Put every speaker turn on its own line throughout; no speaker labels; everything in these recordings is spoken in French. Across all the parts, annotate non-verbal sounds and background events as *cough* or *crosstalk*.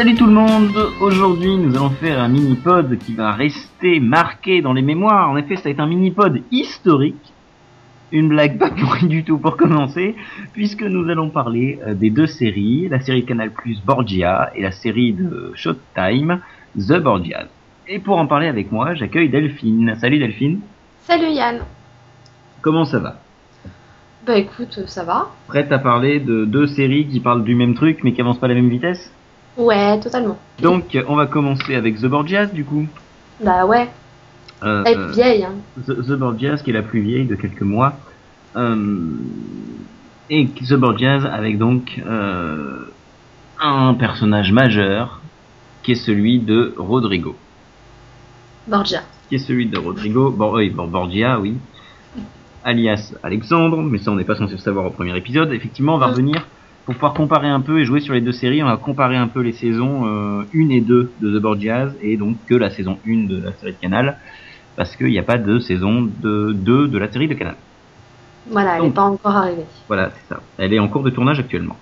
Salut tout le monde Aujourd'hui nous allons faire un mini-pod qui va rester marqué dans les mémoires. En effet ça va être un mini-pod historique. Une blague pas *laughs* pourrie du tout pour commencer, puisque nous allons parler euh, des deux séries, la série Canal Plus Borgia et la série de Showtime The Borgias. Et pour en parler avec moi, j'accueille Delphine. Salut Delphine
Salut Yann
Comment ça va?
Bah écoute, ça va
Prête à parler de deux séries qui parlent du même truc mais qui avancent pas à la même vitesse?
Ouais, totalement.
Donc on va commencer avec The Borgias du coup.
Bah ouais,
Euh,
elle est
euh,
vieille, hein.
The, The Borgias, qui est la plus vieille de quelques mois. Euh, et The Borgias avec donc euh, un personnage majeur qui est celui de Rodrigo.
Borgia.
Qui est celui de Rodrigo. Bon, oui, bon, Borgia, oui. Alias Alexandre, mais ça on n'est pas censé le savoir au premier épisode. Effectivement, on va
Mm.
revenir pour pouvoir comparer un peu et jouer sur les deux séries. On va comparer un peu les saisons euh, 1 et 2 de The Borgias et donc que la saison 1 de la série de Canal parce qu'il n'y a pas de saison de 2 de la série de Canal.
Voilà, elle n'est pas encore arrivée.
Voilà, c'est ça. Elle est en cours de tournage actuellement.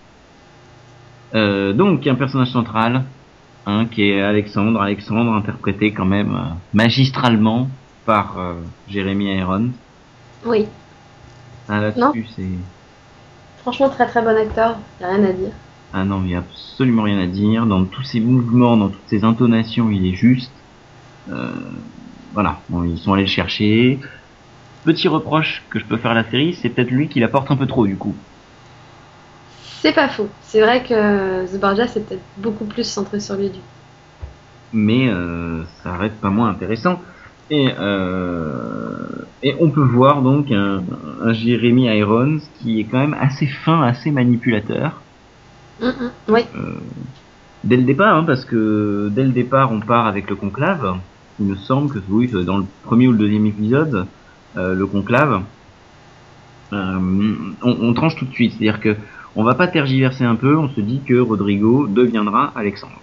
Euh, donc, un personnage central, hein, qui est Alexandre. Alexandre, interprété quand même euh, magistralement par euh, Jérémy Irons.
Oui,
Ah, là-dessus, c'est...
franchement, très très bon acteur, y a rien à dire.
Ah non, il n'y a absolument rien à dire. Dans tous ses mouvements, dans toutes ses intonations, il est juste. Euh, voilà, bon, ils sont allés le chercher. Petit reproche que je peux faire à la série, c'est peut-être lui qui la porte un peu trop du coup.
C'est pas faux. C'est vrai que The Borgia, c'est peut-être beaucoup plus centré sur lui du.
mais euh, ça reste pas moins intéressant. Et, euh, et on peut voir donc un, un Jeremy Irons qui est quand même assez fin, assez manipulateur.
Oui,
Euh, dès le départ, hein, parce que dès le départ on part avec le conclave. Il me semble que oui, dans le premier ou le deuxième épisode, euh, le conclave, euh, on, on tranche tout de suite. C'est-à-dire que on va pas tergiverser un peu, on se dit que Rodrigo deviendra Alexandre.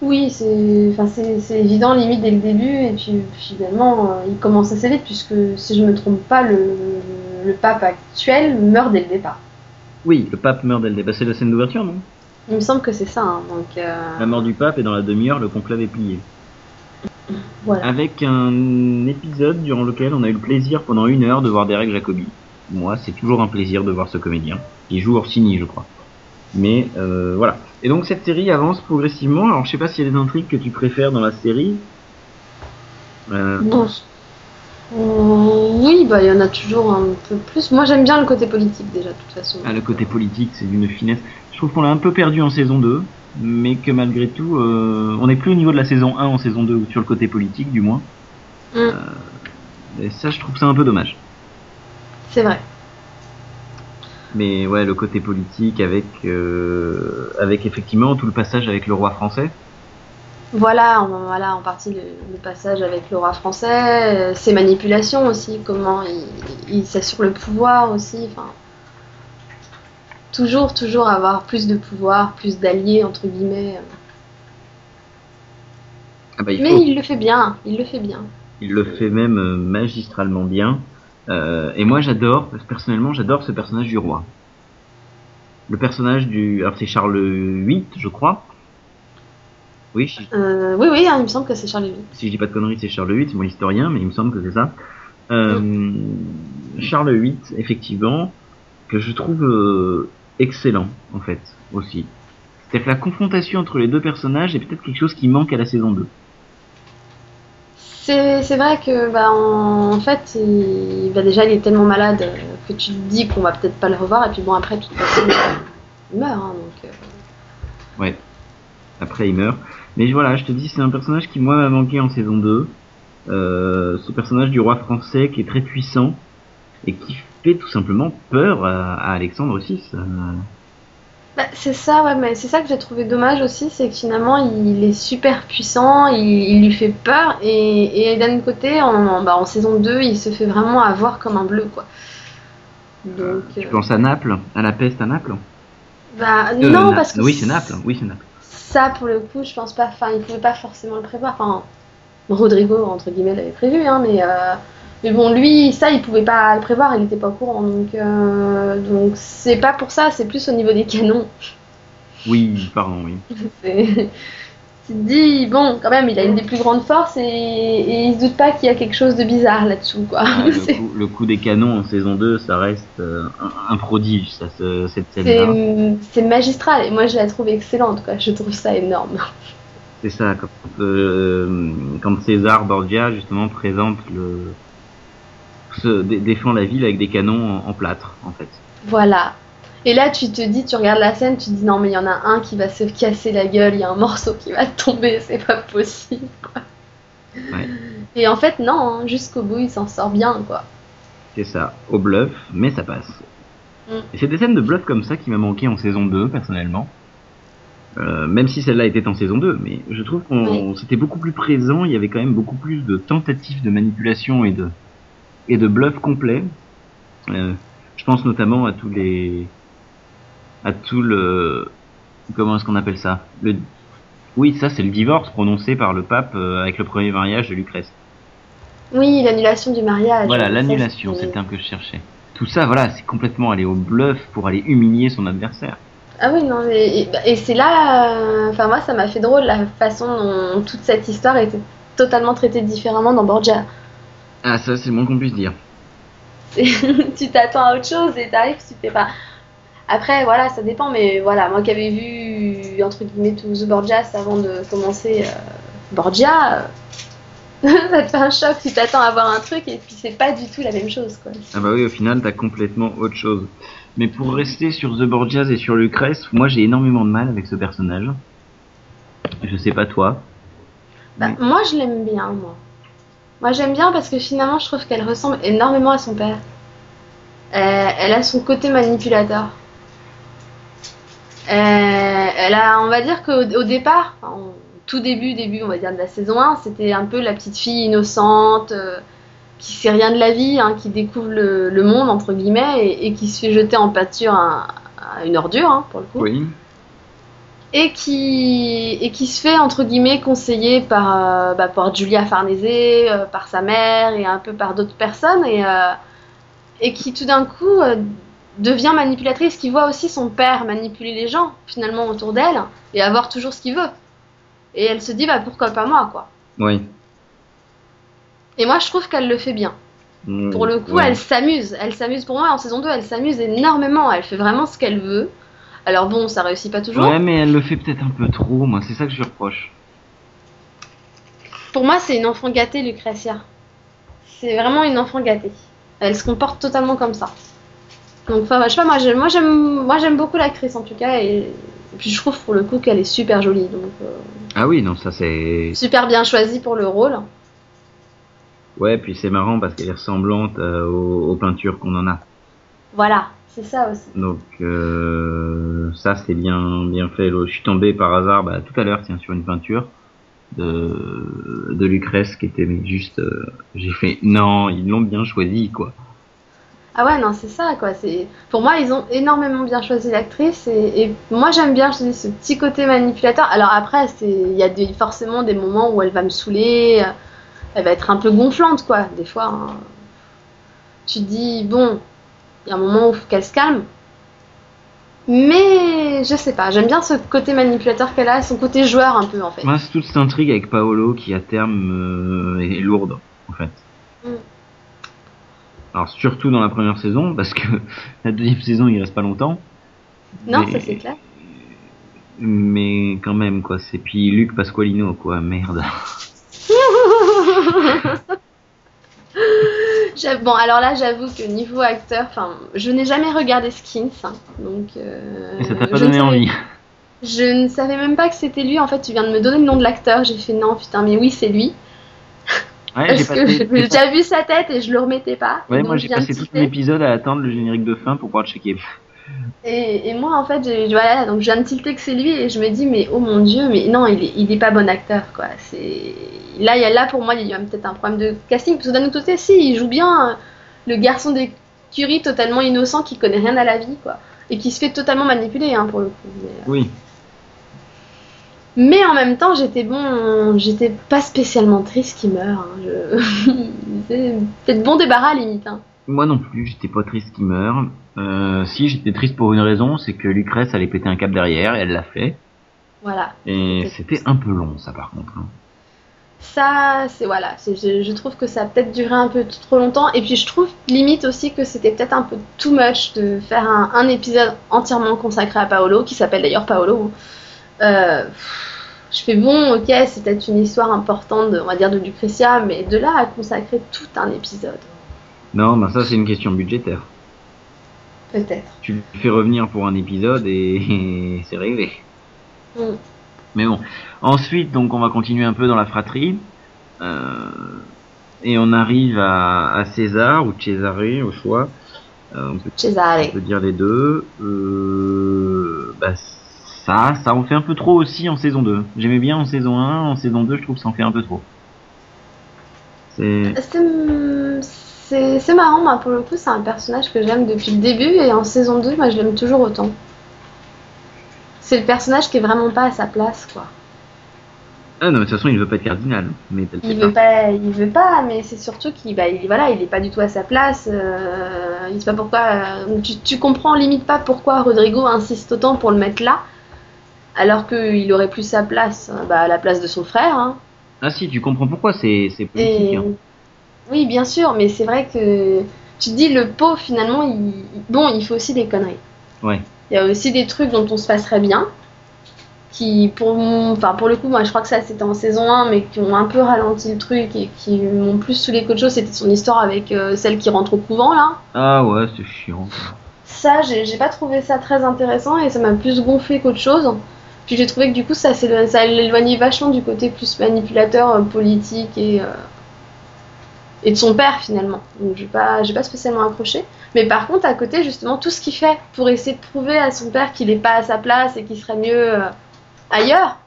Oui, c'est enfin, c'est c'est évident limite dès le début, et puis finalement, euh, il commence assez vite, puisque si je me trompe pas, le, le pape actuel meurt dès le départ.
Oui, le pape meurt dès le départ. C'est la scène d'ouverture, non?
Il me semble que c'est ça, hein, donc euh,
La mort du pape et dans la demi-heure, le conclave est plié.
voilà.
Avec un épisode durant lequel on a eu le plaisir pendant une heure de voir Derek Jacobi. Moi, c'est toujours un plaisir de voir ce comédien. Il joue Orsini, je crois. Mais euh, voilà. Et donc cette série avance progressivement. Alors je sais pas s'il y a des intrigues que tu préfères dans la série. Euh,
Bon. Euh, oui, bah il y en a toujours un peu plus. Moi j'aime bien le côté politique déjà, de toute façon.
ah, le côté politique, c'est d'une finesse. Je trouve qu'on l'a un peu perdu en saison 2, mais que malgré tout, euh, on n'est plus au niveau de la saison 1 en saison 2, ou sur le côté politique du moins.
Mm.
Euh, et ça, je trouve ça un peu dommage.
C'est vrai.
Mais ouais, le côté politique avec euh, avec effectivement tout le passage avec le roi français.
Voilà, en, voilà, en partie le, le passage avec le roi français, euh, ses manipulations aussi, comment il, il s'assure le pouvoir aussi. Enfin, toujours, toujours avoir plus de pouvoir, plus d'alliés entre guillemets.
Ah bah, il,
Mais
faut.
il le fait bien, il le fait bien.
Il le fait même euh, magistralement bien. Euh, et moi, j'adore, personnellement, j'adore ce personnage du roi. Le personnage du, alors c'est Charles VIII, je crois. Oui,
Euh, oui, oui, hein, il me semble que c'est Charles VIII.
si je dis pas de conneries, c'est Charles VIII, c'est mon historien, mais il me semble que c'est ça. Euh, Charles VIII, effectivement, que je trouve excellent, en fait, aussi. C'est-à-dire que la confrontation entre les deux personnages est peut-être quelque chose qui manque à la saison 2.
C'est vrai que bah, en, fait, il, bah, déjà il est tellement malade euh, que tu te dis qu'on va peut-être pas le revoir et puis bon après façon il meurt hein, donc euh,
Ouais. Après, il meurt. Mais voilà, je te dis, c'est un personnage qui, moi, m'a manqué en saison 2. Euh, ce personnage du roi français qui est très puissant et qui fait tout simplement peur à, à Alexandre VI.
Bah, c'est ça ouais mais c'est ça que j'ai trouvé dommage aussi c'est que finalement il est super puissant il, il lui fait peur et, et d'un côté en, bah, en saison 2 il se fait vraiment avoir comme un bleu quoi donc
tu
euh,
penses à Naples À la peste à Naples?
Bah
Euh,
non
Na-
parce que
Oui, c'est Naples. Oui, c'est Naples.
Ça, pour le coup, je pense pas. Enfin, il pouvait pas forcément le prévoir. Enfin, Rodrigo, entre guillemets, l'avait prévu, hein, mais, euh, mais bon, lui, ça, il pouvait pas le prévoir, il était pas au courant. Donc, euh, donc c'est pas pour ça, c'est plus au niveau des canons.
Oui, pardon, oui. *laughs*
Tu te dis, bon, quand même, il a une des plus grandes forces et, et il se doute pas qu'il y a quelque chose de bizarre là-dessous, quoi.
Ah, le, *laughs* coup, le coup des canons en saison 2, ça reste euh, un, un prodige, ça, ce- cette scène-là.
c'est magistral et moi je la trouve excellente, quoi. Je trouve ça énorme.
C'est ça, quand, euh, quand César Borgia, justement, présente le... Se dé- défend la ville avec des canons en, en plâtre, en fait.
Voilà. Et là, tu te dis, tu regardes la scène, tu te dis non, mais il y en a un qui va se casser la gueule, il y a un morceau qui va *laughs* tomber, c'est pas possible, quoi.
Ouais.
Et en fait, non, hein, jusqu'au bout, il s'en sort bien, quoi.
C'est ça, au bluff, mais ça passe.
Mm.
Et c'est des scènes de bluff comme ça qui m'a manqué en saison 2, personnellement. Euh, même si celle-là était en saison 2, mais je trouve qu'on c'était beaucoup plus présent, il y avait quand même beaucoup plus de tentatives de manipulation et de, et de bluff complet. Euh, je pense notamment à tous les, à tout le, comment est-ce qu'on appelle ça? Le, oui, ça c'est le divorce prononcé par le pape euh, avec le premier mariage de Lucrèce.
Oui, l'annulation du mariage.
Voilà, l'annulation, c'est le terme que je cherchais. Tout ça, voilà, c'est complètement aller au bluff pour aller humilier son adversaire.
Ah oui, non, mais- et, et c'est là, euh, enfin moi ça m'a fait drôle la façon dont toute cette histoire était totalement traitée différemment dans Borgia.
Ah, ça, c'est moins qu'on puisse dire. *laughs*
Tu t'attends à autre chose et t'arrives, tu fais pas. Après, voilà, ça dépend, mais voilà, moi qui avais vu, entre guillemets, tout The Borgias avant de commencer euh, Borgia, euh, *laughs* ça te fait un choc, tu t'attends à voir un truc et puis c'est pas du tout la même chose, quoi.
Ah bah oui, au final, t'as complètement autre chose. Mais pour rester sur The Borgias et sur Lucrèce, moi j'ai énormément de mal avec ce personnage. Je sais pas toi.
Bah,
Mais-
moi, je l'aime bien, moi. Moi, j'aime bien parce que finalement, je trouve qu'elle ressemble énormément à son père. Euh, elle a son côté manipulateur. Euh, elle a, on va dire qu'au au départ, tout début, début, de la saison 1, c'était un peu la petite fille innocente, euh, qui sait rien de la vie, hein, qui découvre le, monde, entre guillemets, et, qui se fait jeter en pâture à, à une ordure, hein, pour le coup
Oui.
Et qui et qui se fait entre guillemets conseiller par euh, bah, par Julia Farnese, euh, par sa mère et un peu par d'autres personnes et euh, et qui tout d'un coup devient manipulatrice, qui voit aussi son père manipuler les gens finalement autour d'elle et avoir toujours ce qu'il veut. Et elle se dit bah pourquoi pas moi quoi.
Oui.
Et moi je trouve qu'elle le fait bien.
Mm,
Pour le coup, elle s'amuse. Elle s'amuse pour moi en saison 2, elle s'amuse énormément. Elle fait vraiment ce qu'elle veut. Alors bon, ça réussit pas toujours.
Ouais, mais elle le fait peut-être un peu trop, moi, c'est ça que je lui reproche.
Pour moi, c'est une enfant gâtée, Lucretia. C'est vraiment une enfant gâtée. Elle se comporte totalement comme ça. Donc, enfin, je sais pas, moi j'aime, moi j'aime, moi j'aime beaucoup l'actrice en tout cas, et, et puis je trouve pour le coup qu'elle est super jolie, donc euh,
Ah oui, non, ça c'est.
super bien choisie pour le rôle.
Ouais, puis c'est marrant parce qu'elle est ressemblante euh, aux, aux peintures qu'on en a.
Voilà, c'est ça aussi.
Donc euh, ça c'est bien bien fait. Je suis tombé par hasard bah, tout à l'heure tiens sur une peinture de de Lucrèce qui était mais juste euh, j'ai fait non ils l'ont bien choisi quoi.
Ah ouais, non, c'est ça quoi. C'est pour moi, ils ont énormément bien choisi l'actrice, et, et moi j'aime bien, je dis, ce petit côté manipulateur. Alors après, c'est, il y a des, forcément des moments où elle va me saouler, euh, elle va être un peu gonflante quoi. Des fois, hein. tu te dis bon, il y a un moment où faut qu'elle se calme. Mais je sais pas, j'aime bien ce côté manipulateur qu'elle a, son côté joueur un peu en fait.
Moi c'est toute cette intrigue avec Paolo qui à terme euh, est lourde en fait.
Mm.
Alors surtout dans la première saison parce que *laughs* la deuxième saison il reste pas longtemps.
Non,
Mais-
ça c'est clair.
Mais quand même quoi c'est puis Luc Pasqualino quoi merde. *laughs* *laughs*
Bon, alors là, j'avoue que niveau acteur, enfin, je n'ai jamais regardé Skins, hein, donc. euh,
Et ça t'a pas donné
savais-
envie.
Je ne savais même pas que c'était lui. En fait, tu viens de me donner le nom de l'acteur. J'ai fait non, putain, mais oui, c'est lui.
Ouais,
Parce que *laughs* j'ai déjà vu sa tête et je le remettais pas.
Ouais, moi j'ai passé tout l'épisode à attendre le générique de fin pour pouvoir le checker.
Et, et moi, en fait, j'ai- voilà, donc je viens de tilter que c'est lui et je me dis, mais oh mon dieu, mais non, il est, il est pas bon acteur, quoi. C'est là, il y a là pour moi, il y a peut-être un problème de casting. Parce que d'un autre côté, si, il joue bien euh, le garçon d'écurie totalement innocent qui connaît rien à la vie, quoi, et qui se fait totalement manipuler, hein, pour le coup. Mais, euh,
Oui.
Mais en même temps, j'étais bon, j'étais pas spécialement triste qu'il meure. hein. Je... *laughs* c'est peut-être bon débarras limite. hein.
Moi non plus, j'étais pas triste qu'il meure. Euh, si, j'étais triste pour une raison, c'est que Lucrèce allait péter un cap derrière, et elle l'a fait.
Voilà.
Et c'était un peu long, ça, par contre. hein.
Ça, c'est voilà, je, je trouve que ça a peut-être duré un peu trop longtemps. Et puis je trouve limite aussi que c'était peut-être un peu too much de faire un, un épisode entièrement consacré à Paolo, qui s'appelle d'ailleurs Paolo. Euh, je fais bon, ok, c'est peut-être une histoire importante, de- on va dire, de Lucretia, mais de là à consacrer tout un épisode,
Non, ben ça, c'est une question budgétaire.
peut-être.
Tu le fais revenir pour un épisode et, c'est réglé.
Mm.
Mais bon. Ensuite, donc, on va continuer un peu dans la fratrie. Euh, et on arrive à, à César ou Cesare au choix. Euh, on, peut,
Cesare.
on peut dire les deux. Euh, bah, ça, ça en fait un peu trop aussi en saison 2. J'aimais bien en saison 1, en saison 2, je trouve que ça en fait un peu trop. C'est...
C'est- marrant, moi, pour le coup, c'est un personnage que j'aime depuis le début, et en saison 2, moi, je l'aime toujours autant. C'est le personnage qui est vraiment pas à sa place, quoi.
Ah non, mais de toute façon, il veut pas être cardinal. Mais
Il
fait
veut pas, il veut pas, mais c'est surtout qu'il bah, il, voilà, il est pas du tout à sa place. euh, il sait pas pourquoi. euh, tu, tu comprends limite pas pourquoi Rodrigo insiste autant pour le mettre là, alors qu'il aurait plus sa place euh, bah, à la place de son frère. hein.
Ah si, tu comprends pourquoi c'est c'est politique.
Et-
hein.
Oui, bien sûr, mais c'est vrai que tu te dis le pot finalement, il... bon, il fait aussi des conneries.
Ouais.
Il y a aussi des trucs dont on se passerait bien, qui pour mon... enfin pour le coup, moi je crois que ça c'était en saison 1, mais qui ont un peu ralenti le truc et qui m'ont plus saoulé qu'autre chose, c'était son histoire avec euh, celle qui rentre au couvent là.
Ah ouais, c'est chiant.
Ça, j'ai j'ai pas trouvé ça très intéressant et ça m'a plus gonflé qu'autre chose. Puis j'ai trouvé que du coup ça ça l'éloignait vachement du côté plus manipulateur euh, politique et, euh, et de son père finalement. Donc j'ai pas, j'ai pas spécialement accroché. Mais par contre à côté justement tout ce qu'il fait pour essayer de prouver à son père qu'il est pas à sa place et qu'il serait mieux euh, ailleurs,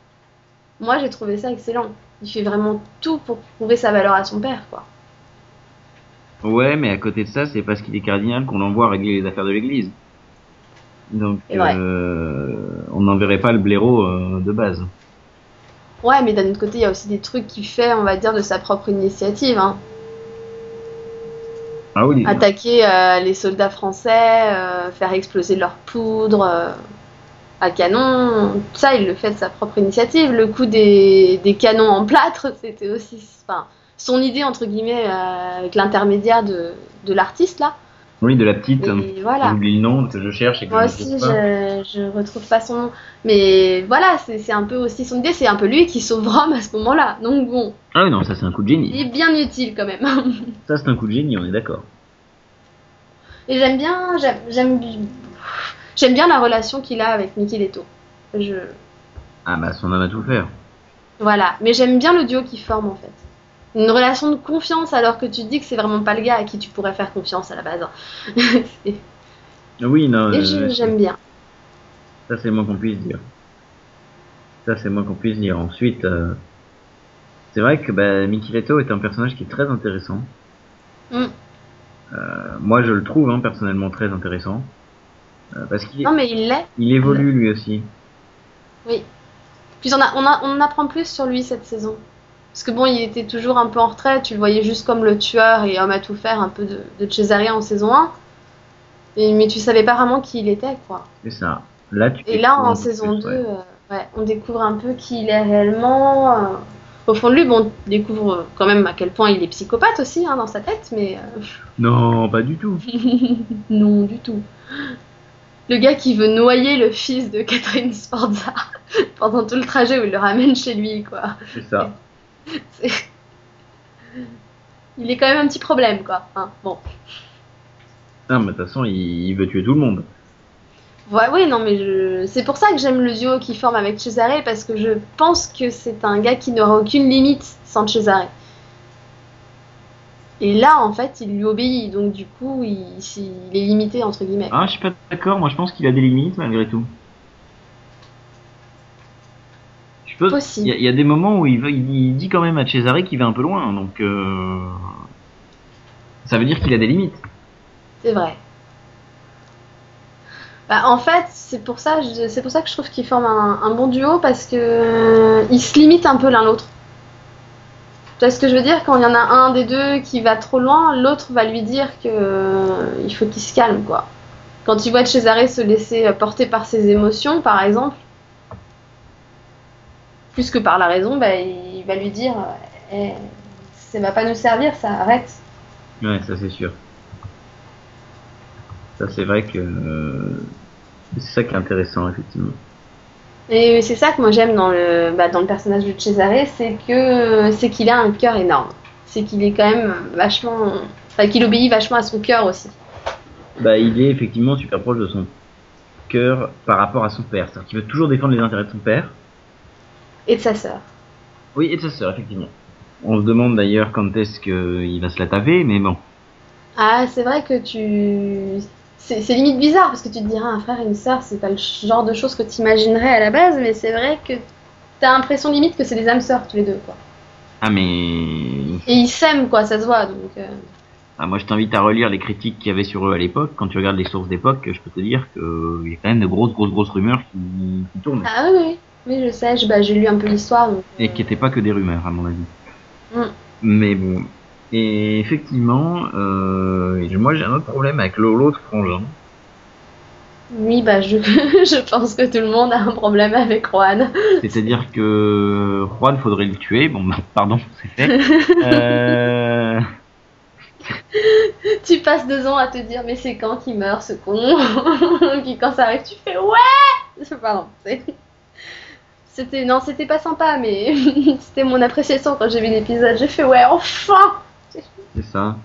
moi j'ai trouvé ça excellent. Il fait vraiment tout pour prouver sa valeur à son père quoi.
Ouais, mais à côté de ça, c'est parce qu'il est cardinal qu'on l'envoie régler les affaires de l'église. Donc, euh, on n'enverrait pas le blaireau euh, de base.
Ouais, mais d'un autre côté, il y a aussi des trucs qu'il fait, on va dire, de sa propre initiative. Hein.
Ah.
Attaquer euh, les soldats français, euh, faire exploser leur poudre euh, à canon, ça, il le fait de sa propre initiative. Le coup des, canons en plâtre, c'était aussi son idée, entre guillemets, avec l'intermédiaire de, de l'artiste, là.
Oui, de la petite.
Et voilà.
J'oublie le nom que je cherche et que
Moi
je
aussi,
pas.
je, je retrouve pas son nom. Mais voilà, c'est un peu aussi son idée, c'est un peu lui qui sauve Rome à ce moment-là. Donc bon,
Ah oui, non, ça c'est un coup de
il
génie.
est bien utile quand même. *laughs*
Ça c'est un coup de génie, on est d'accord.
Et j'aime bien, j'aime, j'aime, j'aime bien la relation qu'il a avec Mickey Leto. Je,
Ah bah, son homme à tout faire.
voilà. Mais j'aime bien le duo qu'ils forment en fait. Une relation de confiance alors que tu te dis que c'est vraiment pas le gars à qui tu pourrais faire confiance à la base. *laughs* Et
Oui, non.
je-
euh,
j'aime bien.
Ça c'est moins qu'on puisse dire. Ça c'est moins qu'on puisse dire. Ensuite, euh, c'est vrai que bah, Mickey Leto est un personnage qui est très intéressant.
Mm.
Euh, moi je le trouve hein, personnellement très intéressant. Parce qu'il
Non mais il l'est.
il évolue lui aussi.
Puis on, a, on, a, on en apprend plus sur lui cette saison. Parce que bon, il était toujours un peu en retrait, tu le voyais juste comme le tueur et homme à tout faire un peu de, de Cesare en saison 1. Et, mais tu savais pas vraiment qui il était, quoi.
C'est ça. Là, tu
Et là, en saison
plus,
2,
ouais.
euh, ouais, on découvre un peu qui il est réellement. euh. Au fond de lui, bon, on découvre euh, quand même à quel point il est psychopathe aussi hein, dans sa tête, mais euh,
Non, pas du tout. *laughs*
non, du tout. Le gars qui veut noyer le fils de Catherine Sforza *laughs* pendant tout le trajet où il le ramène chez lui, quoi.
C'est ça.
Il est quand même un petit problème, quoi. hein. Bon.
Non, mais de toute façon, il, veut tuer tout le monde.
Ouais, oui, non, mais je... c'est pour ça que j'aime le duo qu'il forme avec Cesare, parce que je pense que c'est un gars qui n'aura aucune limite sans Cesare. Et là, en fait, il lui obéit, donc du coup, il, il est limité, entre guillemets.
Ah, je suis pas d'accord. Moi, je pense qu'il a des limites malgré tout. Je peux. Il y, a- il y a des moments où il, dit quand même à Cesare qu'il va un peu loin, donc euh, ça veut dire qu'il a des limites.
C'est vrai. Bah, en fait, c'est pour ça, je- c'est pour ça que je trouve qu'ils forment un, un bon duo parce que euh, ils se limitent un peu l'un l'autre. Tu vois ce que je veux dire? Quand il y en a un des deux qui va trop loin, l'autre va lui dire que euh, il faut qu'il se calme, quoi. Quand il voit Cesare se laisser porter par ses émotions, par exemple, plus que par la raison, bah, il va lui dire eh, ça va pas nous servir, ça arrête.
Ouais, ça c'est sûr. Ça c'est vrai que euh, c'est ça qui est intéressant effectivement.
Et c'est ça que moi j'aime dans le bah, dans le personnage de Cesare, c'est que c'est qu'il a un cœur énorme. C'est qu'il est quand même vachement, enfin qu'il obéit vachement à son cœur aussi.
Bah il est effectivement super proche de son cœur par rapport à son père. C'est-à-dire qu'il veut toujours défendre les intérêts de son père.
Et de sa sœur.
Oui, et de sa sœur effectivement. On se demande d'ailleurs quand est-ce qu'il va se la taper, mais bon.
Ah, c'est vrai que tu. C'est limite bizarre parce que tu te diras un frère et une sœur, c'est pas le genre de choses que tu imaginerais à la base, mais c'est vrai que t'as l'impression limite que c'est des âmes sœurs tous les deux, quoi.
Ah, mais.
Et ils s'aiment, quoi, ça se voit donc. Euh.
Ah, moi je t'invite à relire les critiques qu'il y avait sur eux à l'époque. Quand tu regardes les sources d'époque, je peux te dire qu'il y a quand même de grosses, grosses, grosses rumeurs qui, tournent.
Ah oui, oui, je sais, bah, j'ai lu un peu l'histoire.
Et qui n'étaient pas que des rumeurs, à mon avis. Mm. Mais bon. Et effectivement, euh, moi j'ai un autre problème avec l'autre frangin.
Oui, bah je, *laughs* je pense que tout le monde a un problème avec Juan.
C'est-à-dire que Juan, faudrait le tuer. Bon, bah, pardon, *laughs* c'est fait. euh... *laughs*
tu passes deux ans à te dire, mais c'est quand qu'il meurt ce con? Puis quand ça arrive, tu fais ouais Pardon, c'était non, c'était pas sympa, mais *laughs* c'était mon appréciation quand j'ai vu l'épisode. J'ai fait ouais, enfin.
C'est ça.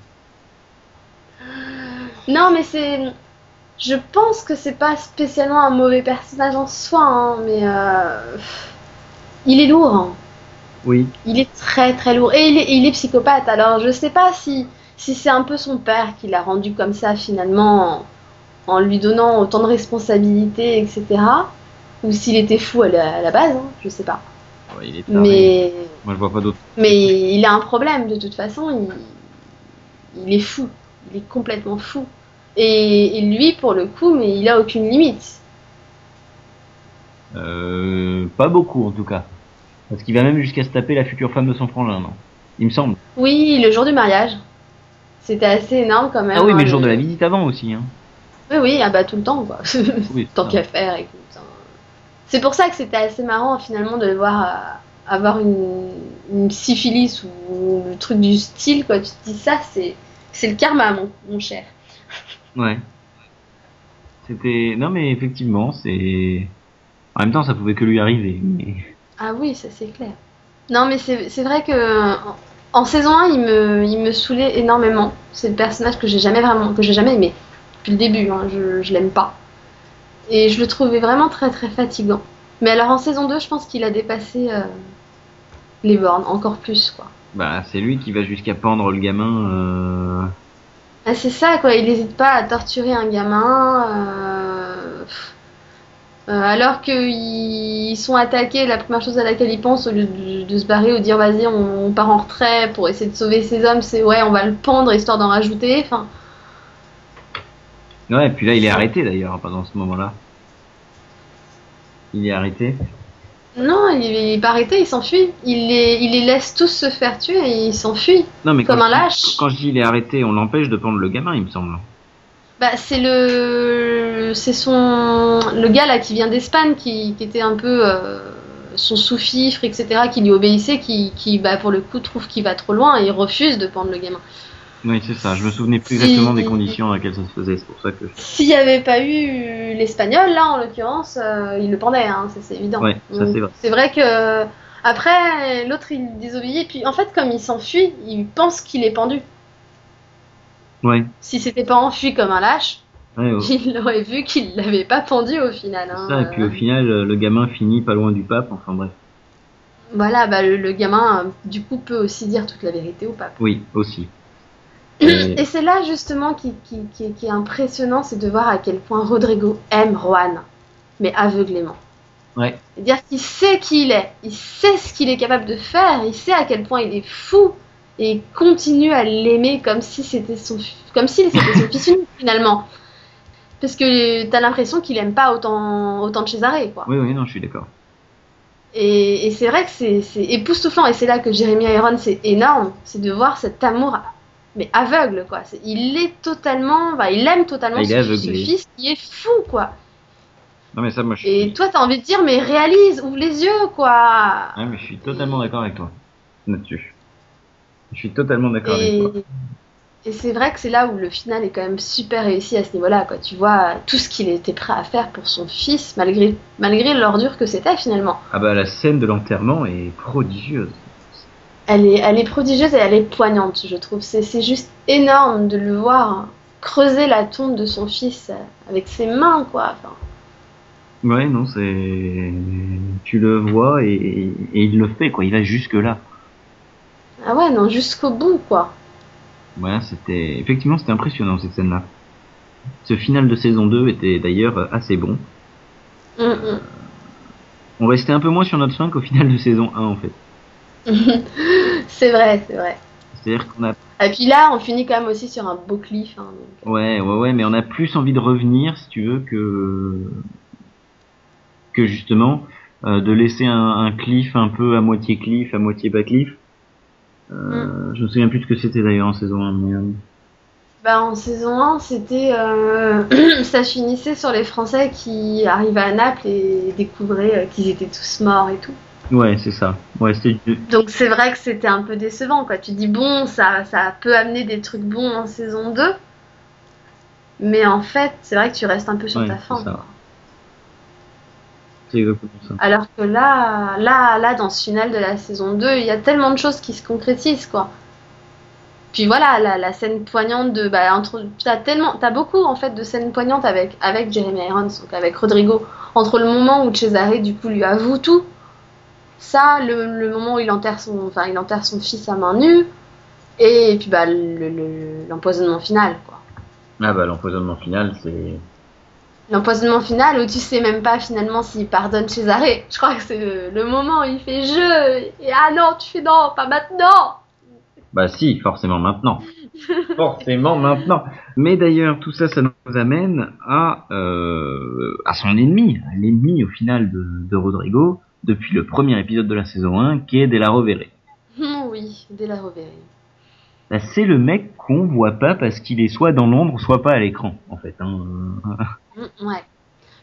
Non, mais c'est. Je pense que c'est pas spécialement un mauvais personnage en soi, hein, mais euh... il est lourd. Hein.
Oui.
Il est très très lourd et il est, il est psychopathe. Alors je sais pas si si c'est un peu son père qui l'a rendu comme ça finalement en, en lui donnant autant de responsabilités, etc ou s'il était fou à la, base, hein, je sais pas.
il est mais moi je vois pas d'autre.
Mais il a un problème de toute façon. Il, est fou, il est complètement fou. Et, lui, pour le coup, mais il a aucune limite.
Euh, pas beaucoup en tout cas. Parce qu'il va même jusqu'à se taper la future femme de son frangin, non? Il me semble.
Oui, le jour du mariage. C'était assez énorme quand même.
Ah oui, mais le hein, jour de la visite avant aussi. Hein.
Oui, oui, ah bah tout le temps quoi. *laughs* Tant qu'à faire, écoute. C'est pour ça que c'était assez marrant finalement de le voir euh, avoir une, syphilis ou le truc du style, quoi. Tu te dis ça, c'est, c'est le karma, mon, cher.
Ouais. C'était. Non, mais effectivement, c'est. En même temps, ça pouvait que lui arriver.
Ah oui, ça c'est clair. Non, mais c'est, vrai que. En, saison 1, il me, il me saoulait énormément. C'est le personnage que j'ai jamais vraiment. que j'ai jamais aimé. Depuis le début, hein, je, je l'aime pas. Et je le trouvais vraiment très très fatigant. Mais alors en saison 2, je pense qu'il a dépassé euh, les bornes encore plus quoi.
Bah c'est lui qui va jusqu'à pendre le gamin. Euh...
Ah, c'est ça quoi, il n'hésite pas à torturer un gamin. Euh... alors qu'ils sont attaqués, la première chose à laquelle ils pensent au lieu de, se barrer ou de dire vas-y on, part en retrait pour essayer de sauver ces hommes, c'est ouais on va le pendre histoire d'en rajouter. Enfin,
Ouais, et puis là, il est arrêté d'ailleurs pendant ce moment-là. Il est arrêté
Non, il est pas arrêté, il s'enfuit. Il les, il les laisse tous se faire tuer et il s'enfuit. Non, mais comme un lâche.
quand je dis il est arrêté, on l'empêche de prendre le gamin, il me semble.
Bah, c'est le. C'est son. Le gars là qui vient d'Espagne, qui, qui, était un peu. Euh, son sous-fifre, etc., qui lui obéissait, qui, qui bah, pour le coup trouve qu'il va trop loin et il refuse de prendre le gamin.
Oui, c'est ça. Je me souvenais plus exactement des conditions dans lesquelles ça se faisait. C'est pour ça que.
S'il n'y avait pas eu l'espagnol, là, en l'occurrence, euh, il le pendait, hein, c'est évident.
Oui, ça c'est vrai.
C'est vrai que. Après, l'autre, il désobéit. Puis, en fait, comme il s'enfuit, il pense qu'il est pendu.
Ouais.
Si c'était pas enfui comme un lâche, il aurait vu qu'il l'avait pas pendu au final. Hein,
ça, et puis au final, le gamin finit pas loin du pape. Enfin bref.
Voilà, bah, le, le gamin, du coup, peut aussi dire toute la vérité au pape.
Oui, aussi.
Et c'est là justement qui, est impressionnant, c'est de voir à quel point Rodrigo aime Juan, mais aveuglément.
Ouais.
C'est-à-dire qu'il sait qui il est, il sait ce qu'il est capable de faire, il sait à quel point il est fou, et il continue à l'aimer comme si c'était son, comme s'il c'était son *laughs* fils unique finalement. Parce que t'as l'impression qu'il aime pas autant, autant de Cesare, quoi.
Oui, oui, non, je suis d'accord.
Et, et c'est vrai que c'est c'est époustouflant. Et c'est là que Jeremy Irons, c'est énorme. C'est de voir cet amour, mais aveugle, quoi. Il est totalement. Enfin, il aime totalement
il
ce, fils qui est fou, quoi.
Non mais ça moi je suis...
Et toi, t'as envie de dire, mais réalise, ouvre les yeux, quoi.
Ouais, mais je suis totalement d'accord avec toi là-dessus. Je suis totalement d'accord avec toi.
et c'est vrai que c'est là où le final est quand même super réussi à ce niveau-là. Quoi. Tu vois tout ce qu'il était prêt à faire pour son fils, malgré, malgré l'ordure que c'était finalement.
Ah bah la scène de l'enterrement est prodigieuse.
Elle est, elle est prodigieuse et elle est poignante, je trouve. C'est, juste énorme de le voir creuser la tombe de son fils avec ses mains, quoi. Enfin,
Ouais, non, c'est... Tu le vois et, et il le fait, quoi. Il va jusque là.
ah ouais, non, jusqu'au bout, quoi.
Ouais, c'était... Effectivement, c'était impressionnant, cette scène-là. Ce final de saison 2 était d'ailleurs assez bon.
Hum, hum.
On restait un peu moins sur notre fin qu'au final de saison 1, en fait. *laughs*
c'est vrai, c'est vrai.
C'est-à-dire qu'on a...
Et puis là, on finit quand même aussi sur un beau cliff. hein, donc.
Ouais, ouais, ouais, mais on a plus envie de revenir, si tu veux, que... Que justement, euh, de laisser un, un cliff un peu à moitié cliff, à moitié pas cliff. Euh, Je me souviens plus de ce que c'était d'ailleurs en saison 1, mais... euh,
Bah, en saison 1, c'était. euh, *clears throat* ça finissait sur les Français qui arrivaient à Naples et découvraient euh, qu'ils étaient tous morts et tout.
Ouais, c'est ça. Ouais,
Donc c'est vrai que c'était un peu décevant, quoi. Tu dis, bon, ça, ça peut amener des trucs bons en saison 2. Mais en fait, c'est vrai que tu restes un peu sur
Ouais,
ta fin.
ça.
quoi.
C'est exactement ça.
Alors que là, là, là, dans ce final de la saison 2, il y a tellement de choses qui se concrétisent, quoi. Puis voilà, la, la scène poignante de. Bah, entre, t'as tellement. T'as beaucoup, en fait, de scènes poignantes avec, avec Jeremy Irons, donc avec Rodrigo. Entre le moment où Cesare, du coup, lui avoue tout. Ça, le, le moment où il enterre son, enfin, il enterre son fils à main nue. Et, puis, bah, le- le- l'empoisonnement final, quoi.
Ah bah l'empoisonnement final, c'est...
L'empoisonnement final où tu sais même pas finalement s'il pardonne Cesare. Je crois que c'est le, moment où il fait je. Et ah non, tu fais non, pas maintenant.
Bah si, forcément maintenant. *laughs* forcément maintenant. Mais d'ailleurs, tout ça, ça nous amène à, euh, à son ennemi, à l'ennemi au final de, de Rodrigo, depuis le premier épisode de la saison 1, qui est Della Rovere.
Oui, dès la Rovere.
Là, c'est le mec qu'on voit pas parce qu'il est soit dans l'ombre, soit pas à l'écran, en fait. Hein.
Hum, ouais.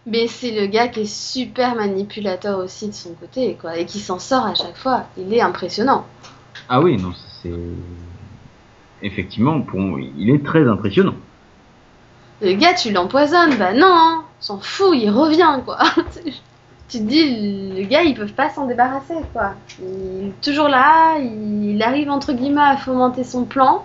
Mais c'est le gars qui est super manipulateur aussi de son côté, quoi, et qui s'en sort à chaque fois. Il est impressionnant.
Ah oui, non, c'est... Effectivement, pour... il est très impressionnant.
Le gars, tu l'empoisonnes, bah non, hein, s'en fout, il revient, quoi. *laughs* tu te dis, le gars, ils peuvent pas s'en débarrasser, quoi. Il est toujours là, il arrive entre guillemets à fomenter son plan.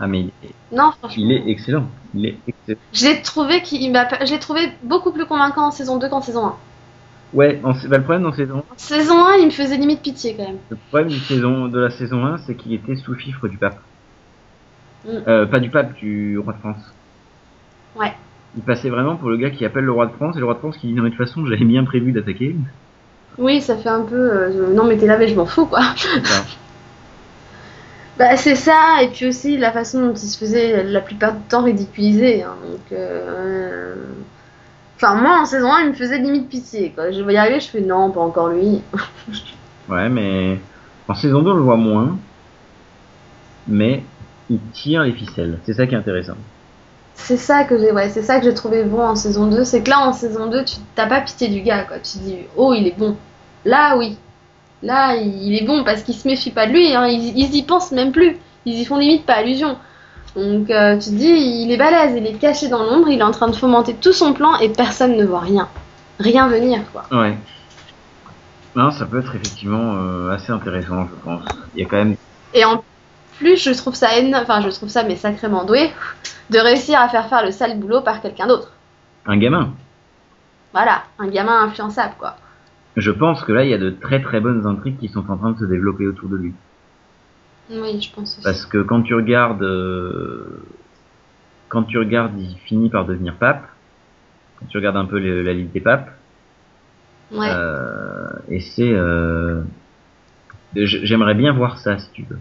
Ah mais il est,
Non, franchement.
il est excellent. Il est excellent.
Je l'ai trouvé je trouvé beaucoup plus convaincant en saison 2 qu'en saison 1.
Ouais, en- bah, le problème dans saison
En saison 1, il me faisait limite pitié quand même.
Le problème du saison, de la saison 1, c'est qu'il était sous fifre du pape.
Mm.
Euh, pas du pape, du roi de France.
Ouais.
Il passait vraiment pour le gars qui appelle le roi de France, et le roi de France qui dit non mais de toute façon j'avais bien prévu d'attaquer.
Oui, ça fait un peu euh, non mais t'es lavé, je m'en fous quoi.
Ça. *laughs*
Bah c'est ça et puis aussi la façon dont il se faisait la plupart du temps ridiculiser. hein, donc euh, enfin moi en saison 1, il me faisait limite pitié quoi. Je vais y arriver, je fais non, pas encore lui. *laughs*
ouais, mais en saison 2 on le voit moins, mais il tire les ficelles. C'est ça qui est intéressant.
C'est ça que j'ai ouais, c'est ça que j'ai trouvé bon en saison 2, c'est que là en saison 2, tu t'as pas pitié du gars quoi. Tu dis "Oh, il est bon." Là oui. Là, il est bon parce qu'il se méfie pas de lui, hein. ils, ils y pensent même plus. Ils y font limite pas allusion. Donc euh, tu te dis, il est balèze, il est caché dans l'ombre, il est en train de fomenter tout son plan et personne ne voit rien. Rien venir quoi.
Ouais. Non, ça peut être effectivement euh, assez intéressant, je pense. Il y a quand même.
Et en plus, je trouve ça énorme, enfin je trouve ça mais sacrément doué de réussir à faire faire le sale boulot par quelqu'un d'autre.
Un gamin.
Voilà, un gamin influençable quoi.
Je pense que là, il y a de très très bonnes intrigues qui sont en train de se développer autour de lui.
Oui, je pense aussi.
Parce que quand tu regardes, euh, quand tu regardes, il finit par devenir pape. Quand tu regardes un peu la liste des papes,
Ouais.
euh, et c'est, euh, j'aimerais bien voir ça si tu veux.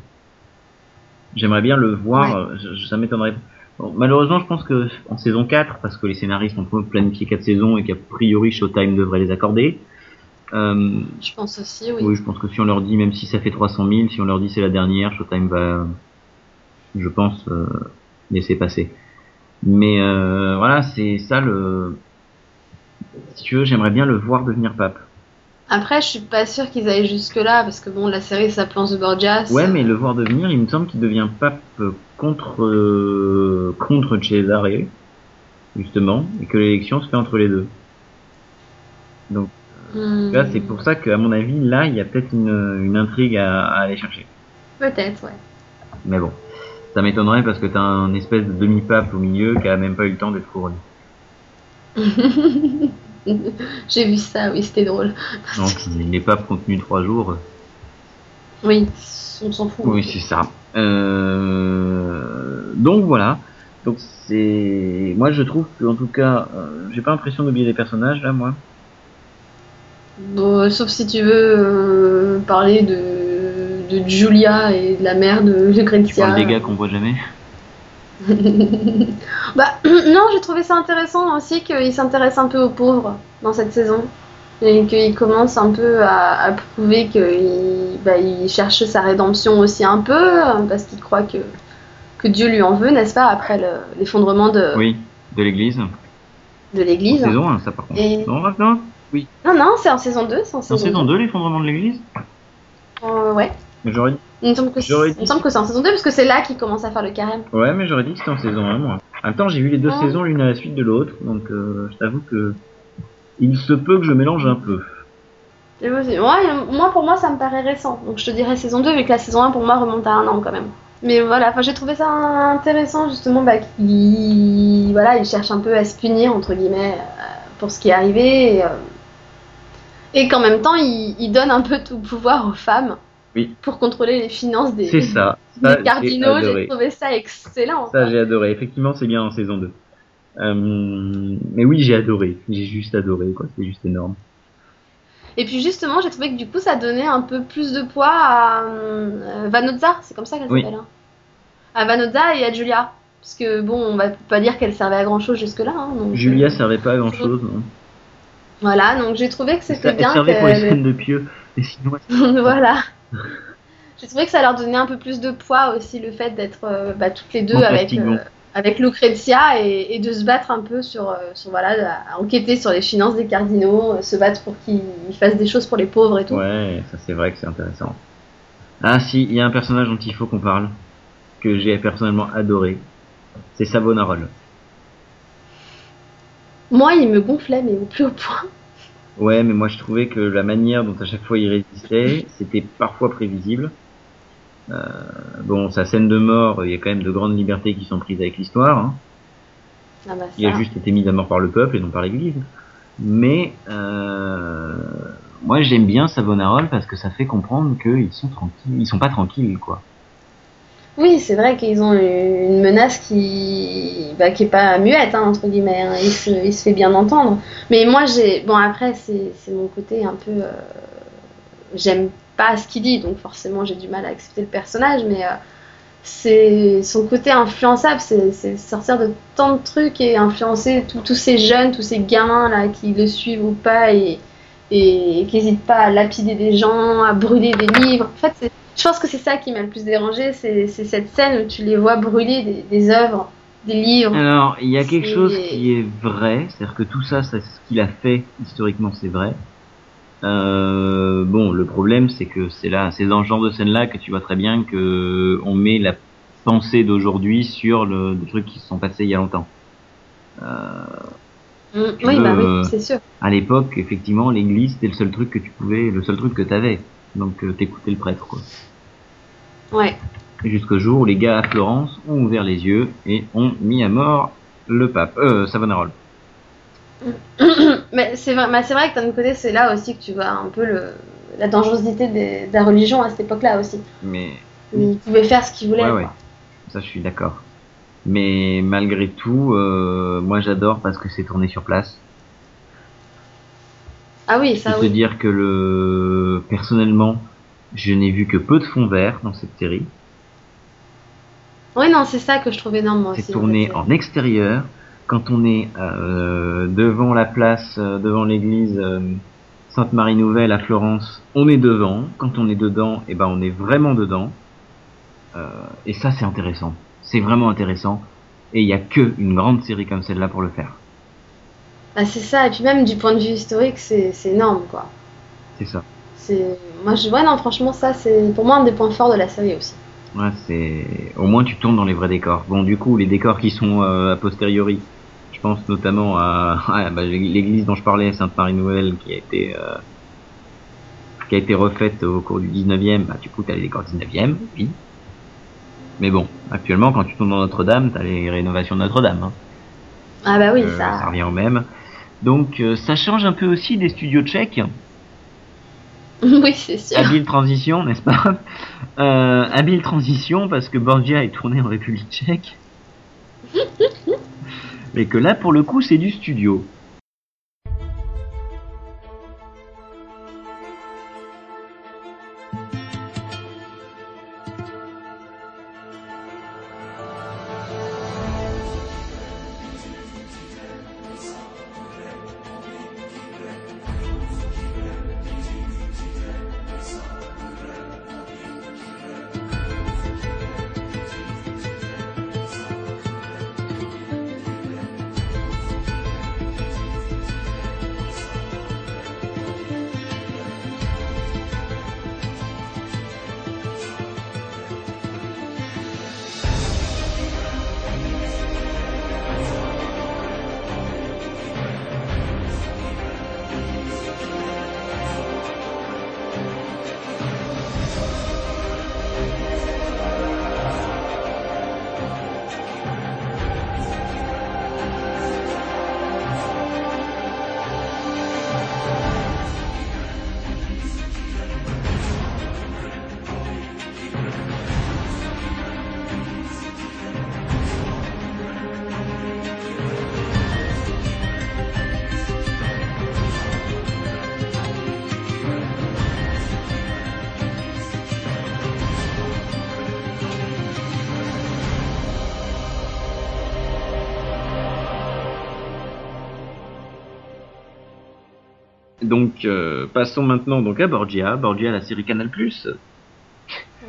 J'aimerais bien le voir.
Ouais.
euh, je- ça m'étonnerait. Bon, malheureusement, je pense que en saison 4, parce que les scénaristes ont planifié 4 saisons et qu'a priori Showtime devrait les accorder. Euh,
Je pense aussi, oui.
oui, je pense que si on leur dit, même si ça fait 300 000, si on leur dit c'est la dernière, Showtime va, je pense, euh, laisser passer. Mais euh, voilà, c'est ça le. Si tu veux, j'aimerais bien le voir devenir pape.
Après, je suis pas sûre qu'ils aillent jusque-là, parce que bon, la série s'appelle The Borgias.
Ouais, mais le voir devenir, il me semble qu'il devient pape contre euh, contre Cesare, justement, et que l'élection se fait entre les deux. Donc
Hmm,
là, c'est pour ça qu'à mon avis, là, il y a peut-être une, une intrigue à, à aller chercher.
Peut-être, ouais.
Mais bon, ça m'étonnerait parce que t'as un espèce de demi-pape au milieu qui a même pas eu le temps d'être couronné. *laughs* *laughs*
J'ai vu ça, oui, c'était drôle.
Donc les papes contenus trois jours.
Oui, on s'en fout.
Oui, c'est ça. Euh... Donc voilà. Donc c'est, moi je trouve que en tout cas, euh, j'ai pas l'impression d'oublier les personnages là, moi.
Bon, sauf si tu veux euh, parler de, de Julia et de la mère de
Tu
Lucrezia.
parles des gars qu'on voit jamais. *laughs*
bah *clears throat* non, j'ai trouvé ça intéressant aussi qu'il s'intéresse un peu aux pauvres dans cette saison et qu'il commence un peu à, à prouver qu'il bah, il cherche sa rédemption aussi un peu hein, parce qu'il croit que, que Dieu lui en veut, n'est-ce pas, après le- l'effondrement de,
Oui, de l'église.
de l'église.
Saison 1, ça par contre.
Et-
Non, non,
Non, non, c'est en saison 2. C'est en saison,
saison 2 l'effondrement de l'église?
Euh, ouais.
Mais j'aurais dit.
Il me semble que c'est en saison 2 parce que c'est là qu'il commence à faire le carême.
Ouais, mais j'aurais dit que c'était en saison 1, moi. En même temps, j'ai vu les deux
Ah.
saisons l'une à la suite de l'autre, donc euh, je t'avoue que il se peut que je mélange un peu.
Et moi, c'est- ouais, moi, pour moi, ça me paraît récent. Donc je te dirais saison 2, vu que la saison 1 pour moi remonte à un an quand même. Mais voilà, j'ai trouvé ça intéressant justement bah, qu'il voilà, il cherche un peu à se punir entre guillemets euh, pour ce qui est arrivé et, euh, et qu'en même temps il, il donne un peu tout pouvoir aux femmes
Oui.
pour contrôler les finances des,
C'est ça.
des
Ça, j'ai
cardinaux. J'ai trouvé ça excellent.
Ça, j'ai adoré. Effectivement, c'est bien en saison 2. Euh, mais oui, j'ai adoré. J'ai juste adoré, quoi. C'est juste énorme.
Et puis justement, j'ai trouvé que du coup, ça donnait un peu plus de poids à euh, Vanozza, c'est comme ça qu'elle
Oui.
s'appelle. hein. À Vanozza et à Julia. Parce que bon, on va pas dire qu'elle servait à grand chose jusque-là. hein, donc,
Julia
euh,
servait pas à grand chose, non.
Voilà, donc j'ai trouvé que c'était
elle
bien
servait pour les scènes de pieux. Et sinon, *laughs*
voilà. J'ai trouvé que ça leur donnait un peu plus de poids aussi le fait d'être euh, bah, toutes les deux avec, euh, avec Lucrezia et, et de se battre un peu sur, euh, sur voilà, à enquêter sur les finances des cardinaux, se battre pour qu'ils fassent des choses pour les pauvres et tout.
ouais, ça c'est vrai que c'est intéressant. Ah si, il y a un personnage dont il faut qu'on parle, que j'ai personnellement adoré. C'est Savonarole.
Moi, il me gonflait, mais au plus haut point.
Ouais, mais moi je trouvais que la manière dont à chaque fois il résistait, c'était parfois prévisible. Euh, bon, sa scène de mort, il y a quand même de grandes libertés qui sont prises avec l'histoire. Hein.
Ah bah,
Il a juste été mis à mort par le peuple et non par l'Église. Mais euh, moi j'aime bien Savonarole parce que ça fait comprendre qu'ils sont tranquilles, ils sont pas tranquilles quoi.
Oui, c'est vrai qu'ils ont une menace qui, bah, qui pas muette, hein, entre guillemets. hein. Il, se, il se fait bien entendre. Mais moi, j'ai. Bon, après, c'est mon côté un peu. euh, J'aime pas ce qu'il dit, donc forcément, j'ai du mal à accepter le personnage, mais. euh, c'est son côté influençable, c'est sortir de tant de trucs et influencer tous ces jeunes, tous ces gamins là qui le suivent ou pas et, et qui n'hésitent pas à lapider des gens, à brûler des livres. En fait, c'est- je pense que c'est ça qui m'a le plus dérangé, c'est cette scène où tu les vois brûler des, des œuvres, des livres.
Alors il y a quelque chose qui est vrai, c'est-à-dire que tout ça, c'est ce qu'il a fait historiquement, c'est vrai. Euh, bon, le problème, c'est que c'est là, c'est dans ce genre de scène-là que tu vois très bien que on met la pensée d'aujourd'hui sur le, des trucs qui se sont passés il y a longtemps. Euh,
Mm, oui,
veux,
bah oui, c'est sûr.
à l'époque, effectivement, l'église c'était le seul truc que tu pouvais, le seul truc que t'avais. Donc euh, t'écoutais le prêtre, quoi.
Ouais.
Jusqu'au jour où les gars à Florence ont ouvert les yeux et ont mis à mort le pape, euh, Savonarola. *coughs*
Mais c'est vrai, mais vrai que d'un côté, c'est là aussi que tu vois un peu le, la dangerosité des- de la religion à cette époque-là aussi.
Mais
Ils pouvaient faire ce qu'ils voulaient.
ouais, ouais,
quoi.
ça je suis d'accord. Mais malgré tout, euh, moi j'adore parce que c'est tourné sur place.
Ah oui,
Je
ça
te
oui.
dire que le personnellement, je n'ai vu que peu de fonds verts dans cette série.
Oui, non, c'est ça que je trouve énorme moi
C'est tourné
en
extérieur. Quand on est euh, devant la place, euh, devant l'église euh, Sainte-Marie-Nouvelle à Florence, on est devant. Quand on est dedans, eh ben on est vraiment dedans. Et ça, c'est intéressant. C'est vraiment intéressant. Et il n'y a que une grande série comme celle-là pour le faire.
Bah, c'est ça, et puis même du point de vue historique, c'est c'est énorme, quoi.
C'est ça.
C'est... Moi, je... Ouais, non, franchement, ça, c'est pour moi un des points forts de la série aussi.
Ouais, c'est au moins tu tournes dans les vrais décors. Bon, du coup, les décors qui sont euh, a posteriori, je pense notamment à, *laughs* à, bah, l'église dont je parlais, Sainte-Marie-Nouvelle, qui a été euh, qui a été refaite au cours du 19e. Bah, du coup, t'as les décors 19e, oui. Mais bon, actuellement, quand tu tournes dans Notre-Dame, t'as les rénovations de Notre-Dame. hein.
Ah bah oui,
Euh,
ça...
ça revient au même. Donc, euh, ça change un peu aussi des studios tchèques. *laughs*
oui, c'est sûr.
Habile transition, n'est-ce pas *laughs* euh, Habile transition parce que Borgia est tourné en République tchèque. *laughs* Mais que là, pour le coup, c'est du studio. Donc, euh, passons maintenant donc à Borgia. Borgia, la série Canal+.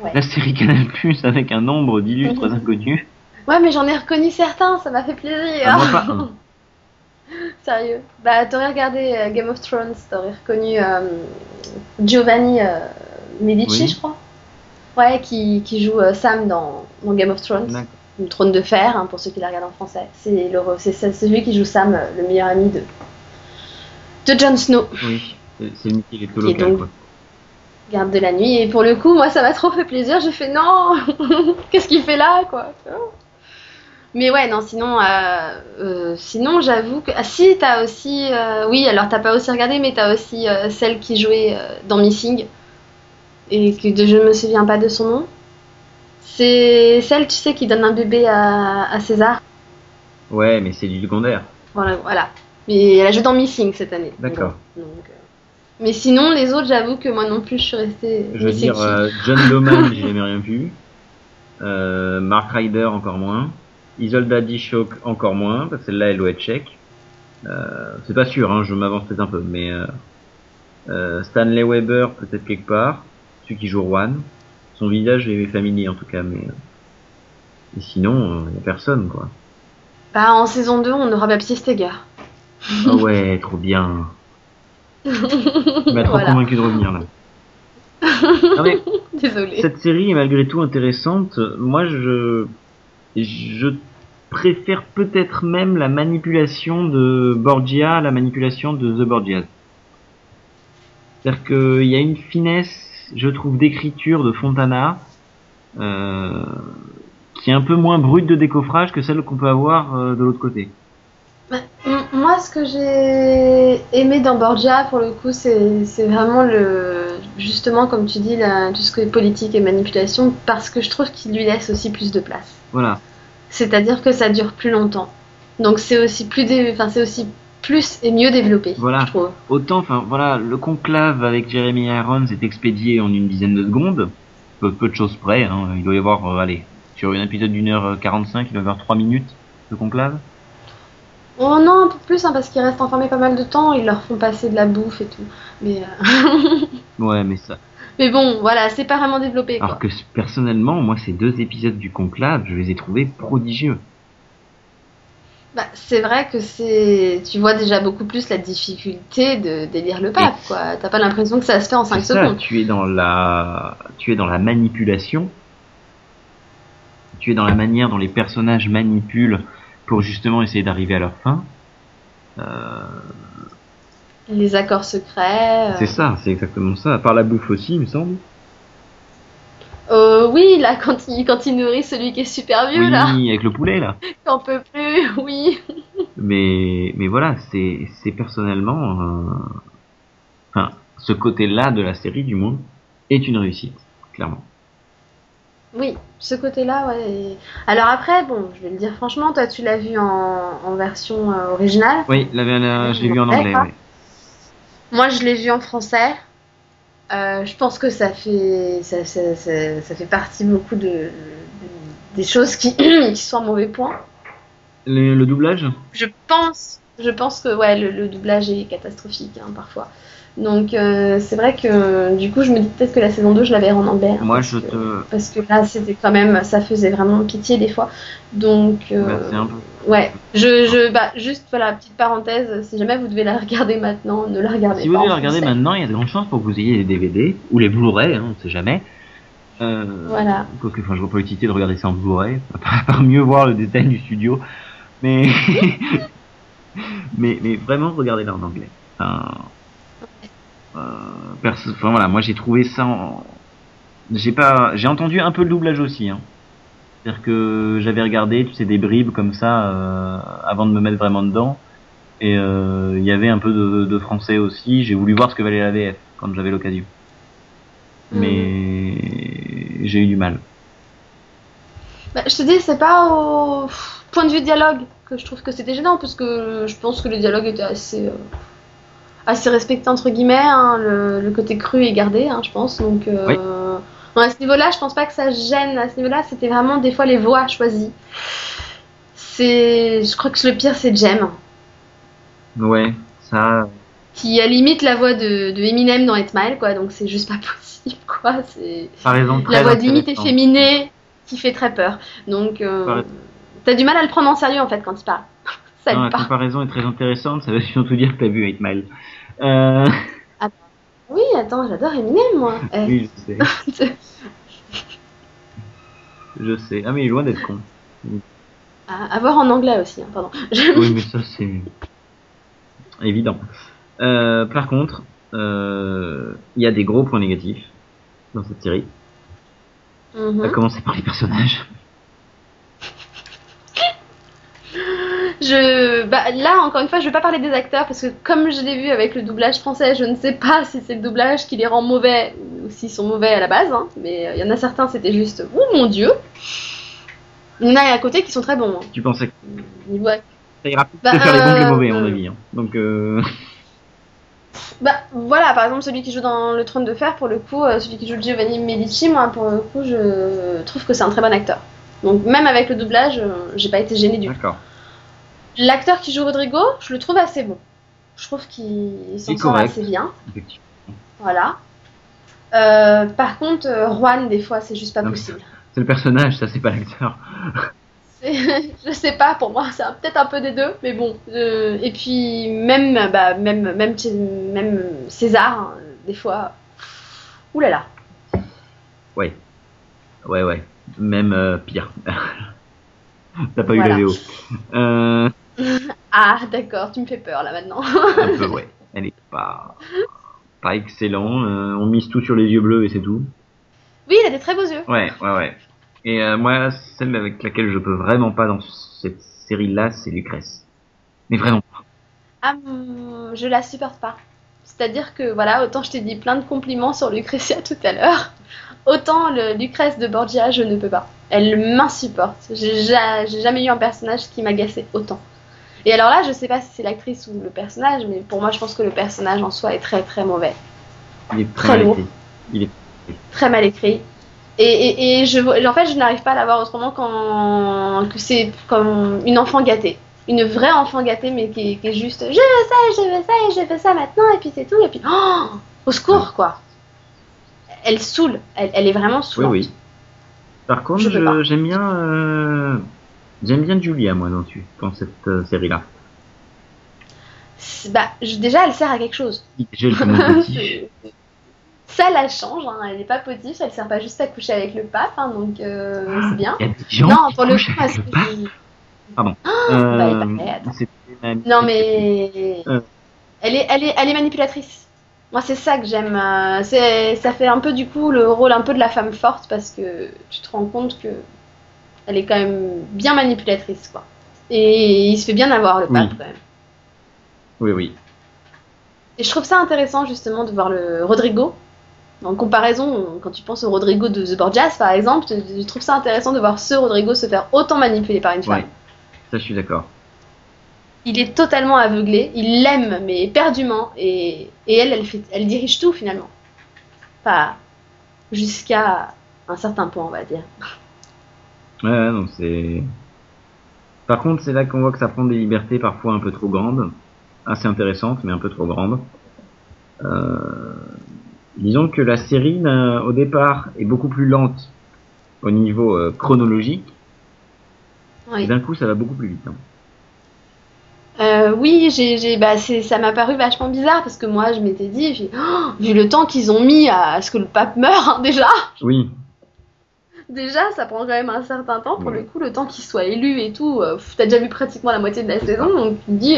Ouais.
La série Canal+, avec un nombre d'illustres inconnus.
Ouais, mais j'en ai reconnu certains, ça m'a fait plaisir.
Ah, moi pas un. *laughs*
Sérieux. Bah, t'aurais regardé euh, Game of Thrones, t'aurais reconnu euh, Giovanni Medici,
Oui.
je crois. Ouais, qui, qui joue Sam dans, dans Game of Thrones. Le trône de fer, hein, pour ceux qui la regardent en français. C'est celui qui joue Sam, le meilleur ami de, de Jon Snow,
Oui, c'est Mickey
Qui est
local,
donc-
quoi.
garde de la nuit. Et pour le coup, moi, ça m'a trop fait plaisir. J'ai fait non, *laughs* qu'est-ce qu'il fait là, quoi. Mais ouais, non, sinon, euh, euh, sinon, j'avoue que. Ah, si, t'as aussi. euh, oui, alors t'as pas aussi regardé, mais t'as aussi celle qui jouait dans Missing. Et que de- je me souviens pas de son nom. C'est celle, tu sais, qui donne un bébé à, à César.
Ouais, mais c'est du secondaire.
Voilà, voilà. Mais elle a joué dans Missing cette année.
D'accord.
Donc, euh, Mais sinon, les autres, j'avoue que moi non plus, je suis restée.
Je veux dire, euh, John Doman, j'ai jamais rien vu. Euh, Mark Ryder, encore moins. Isolda Dishok, encore moins, parce que celle-là, elle doit être tchèque. Euh, c'est pas sûr, hein, je m'avance peut-être un peu, mais Stanley Weber, peut-être quelque part. Celui qui joue Juan. Son visage est familier, en tout cas, mais... Et sinon, il y a personne, quoi.
Bah, en saison 2, on aura Baptiste Steger.
Ah ouais, trop bien. Tu m'as trop
Voilà.
convaincu de revenir, là. *laughs* Non, mais cette série est malgré tout intéressante. Moi, je, je préfère peut-être même la manipulation de Borgia à la manipulation de The Borgias. C'est-à-dire qu'il y a une finesse, je trouve, d'écriture de Fontana, euh, qui est un peu moins brute de décoffrage que celle qu'on peut avoir euh, de l'autre côté.
Moi, ce que j'ai aimé dans Borgia, pour le coup, c'est vraiment le. Justement, comme tu dis, la- tout ce qui est politique et manipulation, parce que je trouve qu'il lui laisse aussi plus de place.
Voilà.
C'est-à-dire que ça dure plus longtemps. Donc, c'est aussi plus. dé- Enfin, c'est aussi plus et mieux développé,
Voilà.
je trouve.
Autant, enfin voilà, le conclave avec Jeremy Irons est expédié en une dizaine de secondes, peu, peu de choses près, hein, il doit y avoir, euh, allez, Sur un épisode d'une heure 45, il doit y avoir 3 minutes de conclave
Oh non, un peu plus, hein, parce qu'ils restent enfermés pas mal de temps, ils leur font passer de la bouffe et tout. Mais, euh, *laughs*
Ouais, mais ça.
mais bon, voilà, c'est pas vraiment développé. Quoi.
Alors que personnellement, moi, ces deux épisodes du conclave, je les ai trouvés prodigieux.
Bah, c'est vrai que c'est. Tu vois déjà beaucoup plus la difficulté de d'élire le pape, quoi. T'as pas l'impression que ça se fait en 5
C'est ça,
secondes.
tu es dans la, tu es dans la manipulation. Tu es dans la manière dont les personnages manipulent pour justement essayer d'arriver à leur fin. Euh,
Les accords secrets. euh.
c'est ça, c'est exactement ça. À part la bouffe aussi, il me semble.
Euh, oui, là, quand il, quand il nourrit celui qui est super vieux,
oui,
là,
avec le poulet là. *laughs*
qu'on peut plus, *laughs* oui.
Mais, mais voilà, c'est, c'est personnellement, euh, enfin, ce côté-là de la série, du moins, est une réussite, clairement.
Oui, ce côté-là, ouais. et- Alors après, bon, je vais le dire franchement, toi, tu l'as vu en, en version euh, originale?
Oui, la, la- je l'ai vu en anglais.
Moi, je l'ai vu en français. Euh, je pense que ça fait, ça, ça- ça- ça fait partie beaucoup de, de- des choses qui, *clears throat* qui sont à mauvais point.
Le, le doublage?
Je pense, je pense que ouais, le, le doublage est catastrophique hein, parfois. Donc euh, c'est vrai que du coup, je me dis peut-être que la saison 2, je la verrai en anglais. hein,
Moi,
parce
je
que-
te.
Parce que là, c'était quand même, ça faisait vraiment pitié des fois. Donc, euh,
bah, peu.
ouais, je, je, bah, juste voilà, petite parenthèse, si jamais vous devez la regarder maintenant, ne la regardez
Si
pas.
vous devez la regarder maintenant, il y a de grandes chances pour que vous ayez les DVD ou les Blu-ray, hein, on sait jamais. Euh,
Voilà.
Quoique, enfin, je vois pas l'utilité de regarder ça en Blu-ray, *laughs* à part mieux voir le détail du studio. Mais, *laughs* mais, mais vraiment, regardez-la en anglais. Enfin, perso- enfin, voilà, moi j'ai trouvé ça. En... J'ai pas, j'ai entendu un peu le doublage aussi. Hein. C'est-à-dire que j'avais regardé, tu sais, des bribes comme ça euh, avant de me mettre vraiment dedans. Et euh, il y avait un peu de, de français aussi. J'ai voulu voir ce que valait la VF quand j'avais l'occasion. Mais j'ai eu du mal.
Bah, je te dis, c'est pas au point de vue dialogue que je trouve que c'était gênant, parce que je pense que le dialogue était assez, euh, assez respecté, entre guillemets. hein. Le, le côté cru est gardé, hein, je pense. Donc, euh,
Oui.
bon, à ce niveau-là, je pense pas que ça gêne. À ce niveau-là, c'était vraiment des fois les voix choisies. C'est, je crois que le pire, c'est Jem,
Ouais, ça.
qui a limite la voix de, de Eminem dans 8 Mile, quoi. Donc, c'est juste pas *laughs* possible, quoi. C'est.
Par
la voix limite efféminée qui fait très peur. Donc, euh, t'as du mal à le prendre en sérieux en fait quand il parle. Ça
Non, la comparaison est très intéressante. Ça veut surtout dire que t'as vu 8 Mile. Euh...
Oui, attends, j'adore Eminem moi. *laughs*
Oui, je sais. *laughs* Je sais. Ah mais il est loin d'être con.
à, à voir en anglais aussi, hein, pardon. *laughs*
Oui, mais ça c'est évident. Euh, par contre, euh, il y a des gros points négatifs dans cette série.
Mhm.
À commencer par les personnages.
Je, bah, là, encore une fois, je vais pas parler des acteurs parce que comme je l'ai vu avec le doublage français, je ne sais pas *laughs* si c'est le doublage qui les rend mauvais ou s'ils sont mauvais à la base. hein. Mais euh, il y en a certains, c'était juste, oh mon dieu. Il y en a à côté qui sont très bons. hein.
Tu pensais que
Niveau act-
ça ira plus
Bah,
de faire les bons que les
euh,
mauvais, à mon
euh,
avis. hein. Donc, euh...
Bah voilà, par exemple celui qui joue dans le trône de fer, pour le coup, euh, celui qui joue Giovanni Medici, moi pour le coup je trouve que c'est un très bon acteur. Donc même avec le doublage, euh, j'ai pas été gênée du tout.
d'accord.
L'acteur qui joue Rodrigo, je le trouve assez bon. Je trouve qu'il s'en sort assez bien. Voilà. Euh, par contre, euh, Juan, des fois, c'est juste pas
Non,
possible.
C'est le personnage, ça c'est pas l'acteur. *laughs*
Je sais pas, pour moi, c'est peut-être un peu des deux, mais bon. euh, et puis, même, bah, même, même, même César, hein, des fois. Ouh là là.
Ouais. Ouais, ouais. Même euh, pire. *laughs* T'as pas
Voilà.
eu la VO. Euh, *laughs*
Ah, d'accord, tu me fais peur là maintenant.
un peu, ouais. Elle est pas, pas excellent. Euh, on mise tout sur les yeux bleus et c'est tout.
Oui, il a des très beaux yeux.
Ouais, ouais, ouais. Et euh, moi, celle avec laquelle je peux vraiment pas dans cette série-là, c'est Lucrèce. Mais vraiment pas.
Ah, hum, je la supporte pas. C'est-à-dire que, voilà, autant je t'ai dit plein de compliments sur Lucrezia tout à l'heure, autant le Lucrèce de Borgia, je ne peux pas. Elle m'insupporte. J'ai ja- j'ai jamais eu un personnage qui m'agaçait autant. Et alors là, je sais pas si c'est l'actrice ou le personnage, mais pour moi, je pense que le personnage en soi est très très mauvais.
Il est très,
Très lourd.
Il est
Très mal écrit. Et, et, et je, en fait, je n'arrive pas à la voir autrement que c'est comme une enfant gâtée. Une vraie enfant gâtée, mais qui, est- qui est juste je veux ça, je veux ça, et je fais ça maintenant, et puis c'est tout, et puis oh, au secours, quoi. Elle saoule, elle, elle est vraiment
Oui,
saoulante.
oui. Par contre, j'aime bien, euh, j'aime bien Julia, moi, dans, cette euh, série-là.
Bah, je- déjà, elle sert à quelque chose.
J'ai le *laughs* mon petit.
C'est- ça la change, hein, elle n'est pas potiche, elle sert pas juste à coucher avec le pape, hein, donc euh, c'est bien.
Il y a des gens
Non,
qui
pour le coup,
avec le pape.
je-
Pardon. *gasps*
bah,
Euh,
Non mais
Euh.
elle est, elle est, elle est manipulatrice. Moi c'est ça que j'aime. ça fait un peu du coup le rôle un peu de la femme forte parce que tu te rends compte que elle est quand même bien manipulatrice quoi. Et il se fait bien avoir le
Oui.
pape quand même.
Oui, oui.
Et je trouve ça intéressant justement de voir le Rodrigo. En comparaison, quand tu penses au Rodrigo de The Borgias par exemple, je trouve ça intéressant de voir ce Rodrigo se faire autant manipuler par une femme.
Ouais. Ça, je suis d'accord.
Il est totalement aveuglé, il l'aime mais éperdument et, et elle, elle, fait, elle dirige tout finalement. Pas jusqu'à un certain point, on va dire.
Ouais, donc c'est. Par contre, c'est là qu'on voit que ça prend des libertés parfois un peu trop grandes, assez intéressantes, mais un peu trop grandes. Euh, Disons que la série, d'un- au départ, est beaucoup plus lente au niveau euh, chronologique,
Oui,
et d'un coup, ça va beaucoup plus vite. hein.
Euh, oui j'ai, j'ai- bah, c'est, ça m'a paru vachement bizarre parce que moi je m'étais dit, j'ai- Oh, vu le temps qu'ils ont mis à, ce que le pape meure, hein, déjà,
Oui,
déjà ça prend quand même un certain temps pour
Ouais.
le coup, le temps qu'il soit élu et tout. euh, t'as déjà vu pratiquement la moitié de la saison, donc tu te dis,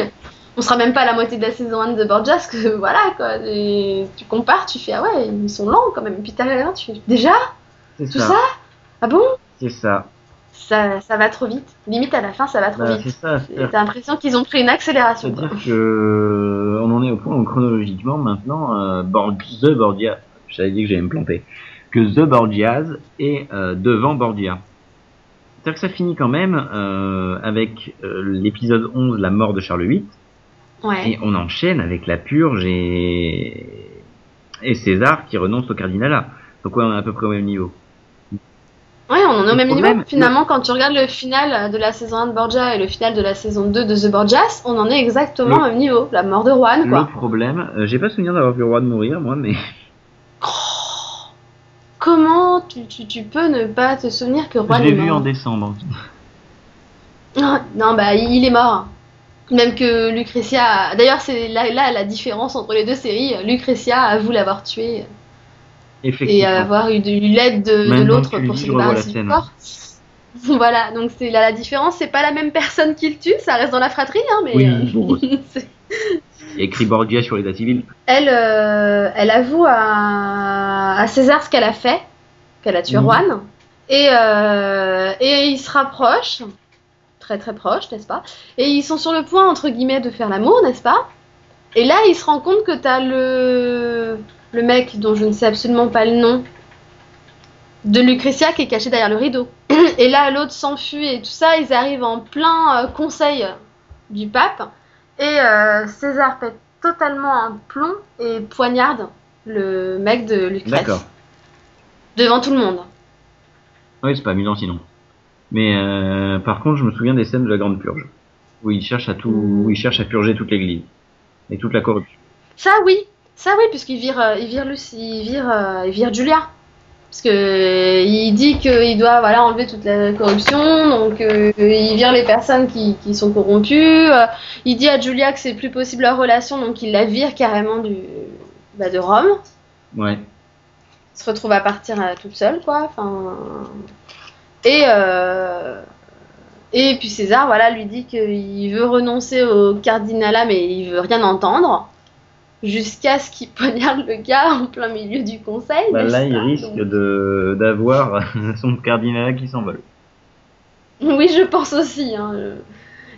on sera même pas à la moitié de la saison 1 de Borgias, que *laughs* voilà quoi. Et tu compares, tu fais, ah ouais, ils sont lents quand même. Puis t'arrives là, tu fais, déjà
c'est
Tout
ça.
ça Ah bon?
C'est ça.
ça, ça va trop vite. Limite à la fin, ça va trop
Bah, c'est
vite. Et T'as l'impression qu'ils ont pris une accélération. quoi.
c'est-à-dire que euh, on en est au point où chronologiquement maintenant, euh, Bor- The Borgia, j'avais dit que j'allais me planter, que The Borgias est euh, devant Borgia. C'est-à-dire que ça finit quand même euh, avec euh, l'épisode 11, la mort de Charles VIII,
Ouais.
et on enchaîne avec la purge et, et César qui renonce au cardinalat. Donc ouais, on est à peu près au même niveau.
Ouais, on en est au
Le
même
problème-
niveau. Finalement, quand tu regardes le final de la saison 1 de Borgia et le final de la saison 2 de The Borgias, on en est exactement
Le-
au même niveau. La mort de Juan,
Le
quoi.
problème, euh, j'ai pas souvenir d'avoir vu le de mourir, moi, mais
Comment tu, tu, tu peux ne pas te souvenir que
je
Juan
l'ai
est
vu en décembre.
Ah, Non, bah il est mort. Même que Lucretia. D'ailleurs, c'est là, là la différence entre les deux séries. Lucretia avoue l'avoir tué et avoir eu de l'aide de, l'autre pour se
je
débarrasser du corps. *laughs* Voilà, donc c'est là la différence. C'est pas la même personne qui le tue, ça reste dans la fratrie, hein, mais.
Oui,
euh,
bon. *laughs* écrit Borgia sur l'état civil.
elle, euh, elle avoue à, à César ce qu'elle a fait, qu'elle a tué
Mhm.
Juan, et, euh, et ils se rapprochent, très très proches, n'est-ce pas? Et ils sont sur le point, entre guillemets, de faire l'amour, n'est-ce pas? Et là, il se rend compte que t'as le, le mec dont je ne sais absolument pas le nom de Lucretia qui est caché derrière le rideau. *clears throat* Et là, l'autre s'enfuit et tout ça, ils arrivent en plein euh, conseil du pape. Et euh, César pète totalement un plomb et poignarde le mec de Lucrèce
D'accord.
devant tout le monde.
Oui, c'est pas amusant sinon. Mais euh, par contre, je me souviens des scènes de la Grande Purge, où il cherche à tout, où il cherche à purger toute l'Église et toute la corruption.
Ça oui, ça oui, puisqu'il vire, euh, il vire Lucie, il vire, euh, il vire Julia. Parce que euh, il dit qu'il doit voilà enlever toute la corruption, donc euh, il vire les personnes qui, qui sont corrompues. euh, il dit à Julia que c'est plus possible leur relation, donc il la vire carrément du, bah, de Rome.
Ouais.
se retrouve à partir euh, toute seule, quoi. Enfin, et euh, et puis César, voilà, lui dit qu'il veut renoncer au cardinalat, mais il veut rien entendre, jusqu'à ce qu'il *laughs* poignarde le gars en plein milieu du conseil.
Bah, là, il risque
Donc-
de d'avoir *laughs* son cardinal qui s'envole. *laughs*
Oui, je pense aussi. hein,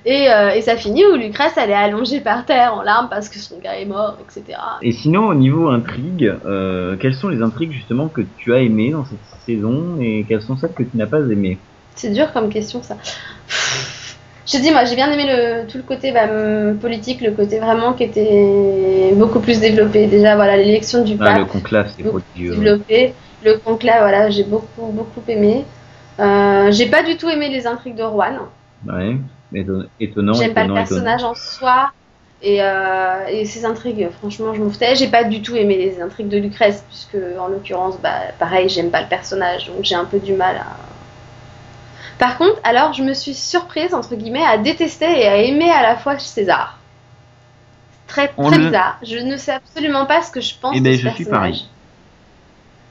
Et, euh, et ça finit où Lucrèce, elle est allongée par terre en larmes parce que son gars est mort, etc.
Et sinon, au niveau intrigue, euh, quelles sont les intrigues justement que tu as aimées dans cette saison et quelles sont celles que tu n'as pas aimées?
C'est dur comme question ça. Je te dis, moi, j'ai bien aimé le, tout le côté bah, hum, politique, le côté vraiment qui était beaucoup plus développé. Déjà, voilà, l'élection du
Ah,
pape.
le conclave, c'est
beaucoup
prodigieux.
développé. Le conclave, voilà, j'ai beaucoup, beaucoup aimé. Euh, j'ai pas du tout aimé les intrigues de Juan.
Ouais, éton- étonnant,
J'aime pas le
étonnant.
personnage en soi. Et, euh, et ses intrigues, franchement, je m'en foutais. J'ai pas du tout aimé les intrigues de Lucrèce, puisque en l'occurrence, bah, pareil, j'aime pas le personnage, donc j'ai un peu du mal à. Par contre, alors, je me suis surprise, entre guillemets, à détester et à aimer à la fois César. Très,
On
très
le-
bizarre. Je ne sais absolument pas ce que je pense
Eh
de
ben,
ce
je suis
personnage.
pareil.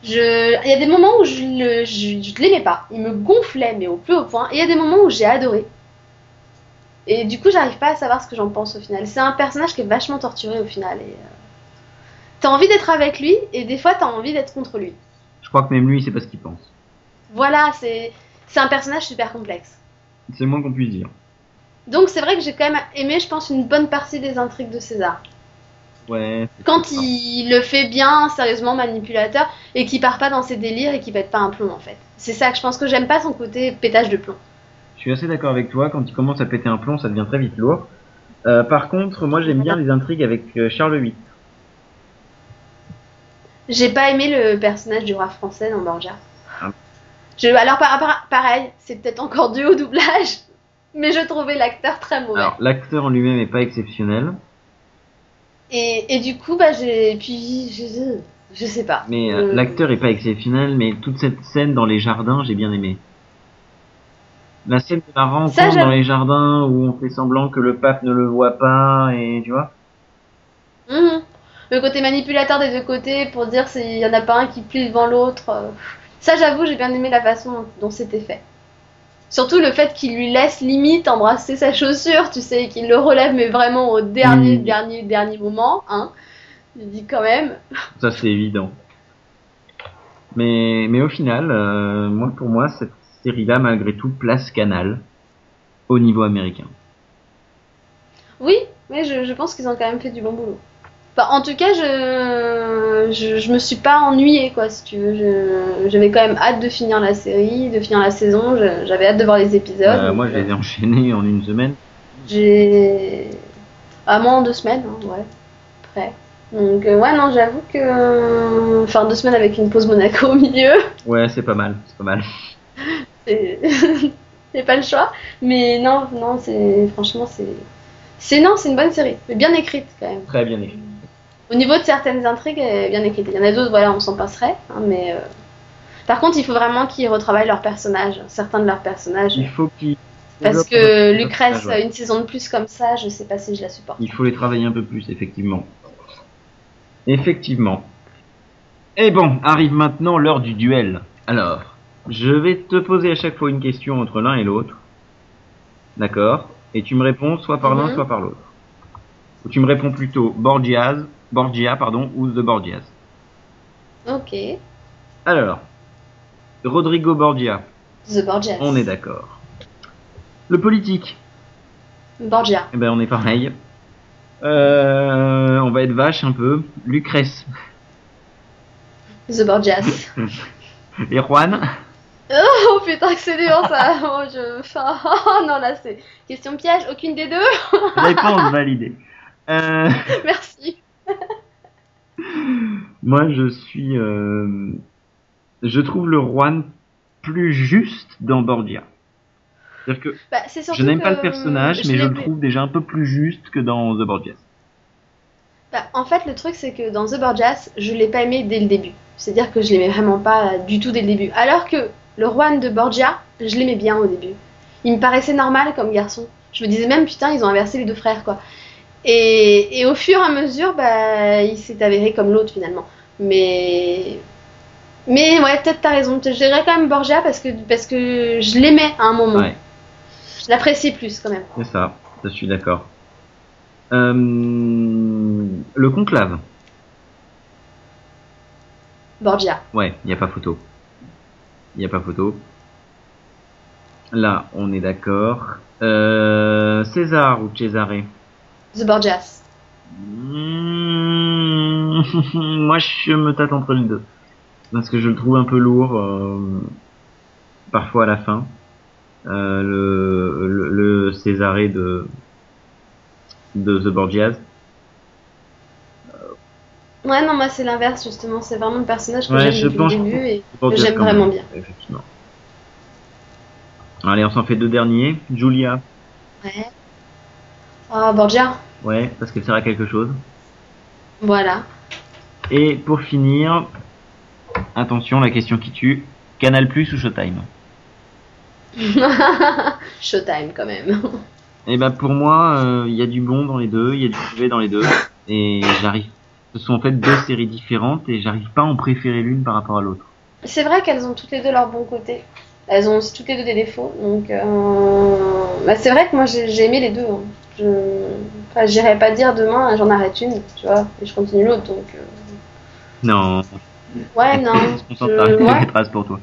Je... Il y a des moments où je je l'aimais pas. Il me gonflait, mais au plus haut point. Et il y a des moments où j'ai adoré. Et du coup, j'arrive pas à savoir ce que j'en pense au final. C'est un personnage qui est vachement torturé au final. Et, euh, T'as envie d'être avec lui, et des fois, t'as envie d'être contre lui.
Je crois que même lui, c'est pas ce qu'il pense.
Voilà, c'est c'est un personnage super complexe.
C'est le moins qu'on puisse dire.
Donc c'est vrai que j'ai quand même aimé, je pense, une bonne partie des intrigues de César.
Ouais.
Quand il le fait bien, sérieusement manipulateur, et qu'il part pas dans ses délires et qu'il pète pas un plomb en fait. C'est ça que je pense que j'aime pas son côté pétage de plomb.
Je suis assez d'accord avec toi. Quand il commence à péter un plomb, ça devient très vite lourd. Euh, par contre, moi, j'aime bien les intrigues avec euh, Charles VIII.
J'ai pas aimé le personnage du roi français dans Borgia. Je, alors par- par- pareil, c'est peut-être encore dû au doublage, *laughs* mais je trouvais l'acteur très mauvais.
Alors, l'acteur en lui-même est pas exceptionnel,
Et, et du coup, bah j'ai, puis je, je sais pas.
mais euh,
Euh,
l'acteur est pas exceptionnel, mais toute cette scène dans les jardins, j'ai bien aimé. La scène de la rencontre
Ça,
dans les jardins où on fait semblant que le pape ne le voit pas et tu vois.
Mhm. Le côté manipulateur des deux côtés pour dire s'il y en a pas un qui plie devant l'autre. Ça, j'avoue, j'ai bien aimé la façon dont, c'était fait. Surtout le fait qu'il lui laisse limite embrasser sa chaussure, tu sais, et qu'il le relève, mais vraiment au dernier,
Oui.
dernier, dernier moment, hein. Il dit quand même.
Ça c'est évident. Mais mais au final, euh, moi pour moi cette série-là malgré tout place Canal au niveau américain.
Oui, mais je, je pense qu'ils ont quand même fait du bon boulot. En tout cas, je, je, je me suis pas ennuyée, quoi, si tu veux. Je- J'avais quand même hâte de finir la série, de finir la saison. J'avais hâte de voir les épisodes.
Euh, moi je les ai enchaînés en une semaine.
J'ai. À moins en deux semaines, hein, ouais. Près. Donc, euh, ouais, non, j'avoue que. Enfin, deux semaines avec une pause Monaco au milieu,
Ouais c'est pas mal, c'est pas mal.
c'est. *laughs* c'est pas le choix. Mais non, non, c'est. Franchement, c'est. C'est non, c'est une bonne série. Mais bien écrite, quand même.
Très bien écrit.
Au niveau de certaines intrigues, elle est bien écrite. Il y en a d'autres, voilà, on s'en passerait. hein, mais. euh, Par contre, il faut vraiment qu'ils retravaillent leurs personnages, certains de leurs personnages.
Il faut qu'ils
Parce que Lucrèce,
ouais.
une saison de plus comme ça, je sais pas si je la supporte.
Il faut les travailler un peu plus, effectivement. Effectivement. Et bon, arrive maintenant l'heure du duel. Alors, je vais te poser à chaque fois une question entre l'un et l'autre. D'accord? Et tu me réponds soit par l'un,
Mhm.
soit par l'autre. Ou tu me réponds plutôt Borgias, Borgia, pardon, ou The Borgias.
Ok.
Alors, Rodrigo Borgia,
The Borgias.
on est d'accord. Le politique,
Borgia.
eh ben on est pareil. Euh, on va être vache un peu. Lucrèce
The Borgias. *laughs*
et Juan.
oh putain que c'est dur ça. Oh, je... enfin, oh non là c'est question piège. Aucune des deux.
Réponse validée. Euh, *laughs*
Merci. *laughs*
moi, je suis. euh, je trouve le Juan plus juste dans Borgia. C'est-à-dire que
Bah,
je n'aime pas le personnage, mais je le trouve déjà un peu plus juste que dans The Borgias.
Bah, en fait, le truc c'est que dans The Borgias, je l'ai pas aimé dès le début. C'est-à-dire que je l'aimais vraiment pas du tout dès le début. Alors que le Juan de Borgia, je l'aimais bien au début. Il me paraissait normal comme garçon. Je me disais même putain, ils ont inversé les deux frères quoi. Et, et au fur et à mesure, bah, il s'est avéré comme l'autre finalement. Mais mais ouais, peut-être t'as raison. Je dirais quand même Borgia parce que parce que je l'aimais à un moment.
Ouais,
Je l'appréciais plus quand même.
c'est ça. Je suis d'accord. Euh, le conclave.
Borgia.
Ouais, il n'y a pas photo. Il n'y a pas photo. Là, on est d'accord. Euh, César ou Cesare?
The Borgias. *laughs*
Mmh, Moi, je me tâte entre les deux. Parce que je le trouve un peu lourd, euh, parfois à la fin. Euh, le, le, le Césarée de de The Borgias.
Ouais, non, moi c'est l'inverse justement. C'est vraiment le personnage que
Ouais,
j'aime depuis le début
que-
et
Borgias,
j'aime vraiment bien.
Effectivement. Allez, on s'en fait deux derniers. Julia.
Ouais. Ah, Borgia.
Ouais, parce qu'elle sert à quelque chose.
Voilà.
Et pour finir, attention, la question qui tue. Canal Plus ou Showtime? *laughs*
Showtime quand même.
Eh ben pour moi, euh, il y a du bon dans les deux, il y a du mauvais dans les deux, et j'arrive. Ce sont en fait deux séries différentes et j'arrive pas à en préférer l'une par rapport à l'autre.
C'est vrai qu'elles ont toutes les deux leur bon côté. Elles ont aussi toutes les deux des défauts. Donc, euh, bah, c'est vrai que moi j'ai j'ai aimé les deux. hein. Je, enfin, j'irais pas dire demain j'en arrête une, tu vois, et je continue l'autre. Donc, euh,
Non,
ouais, non. *laughs*
on
je- ouais.
une trace pour toi.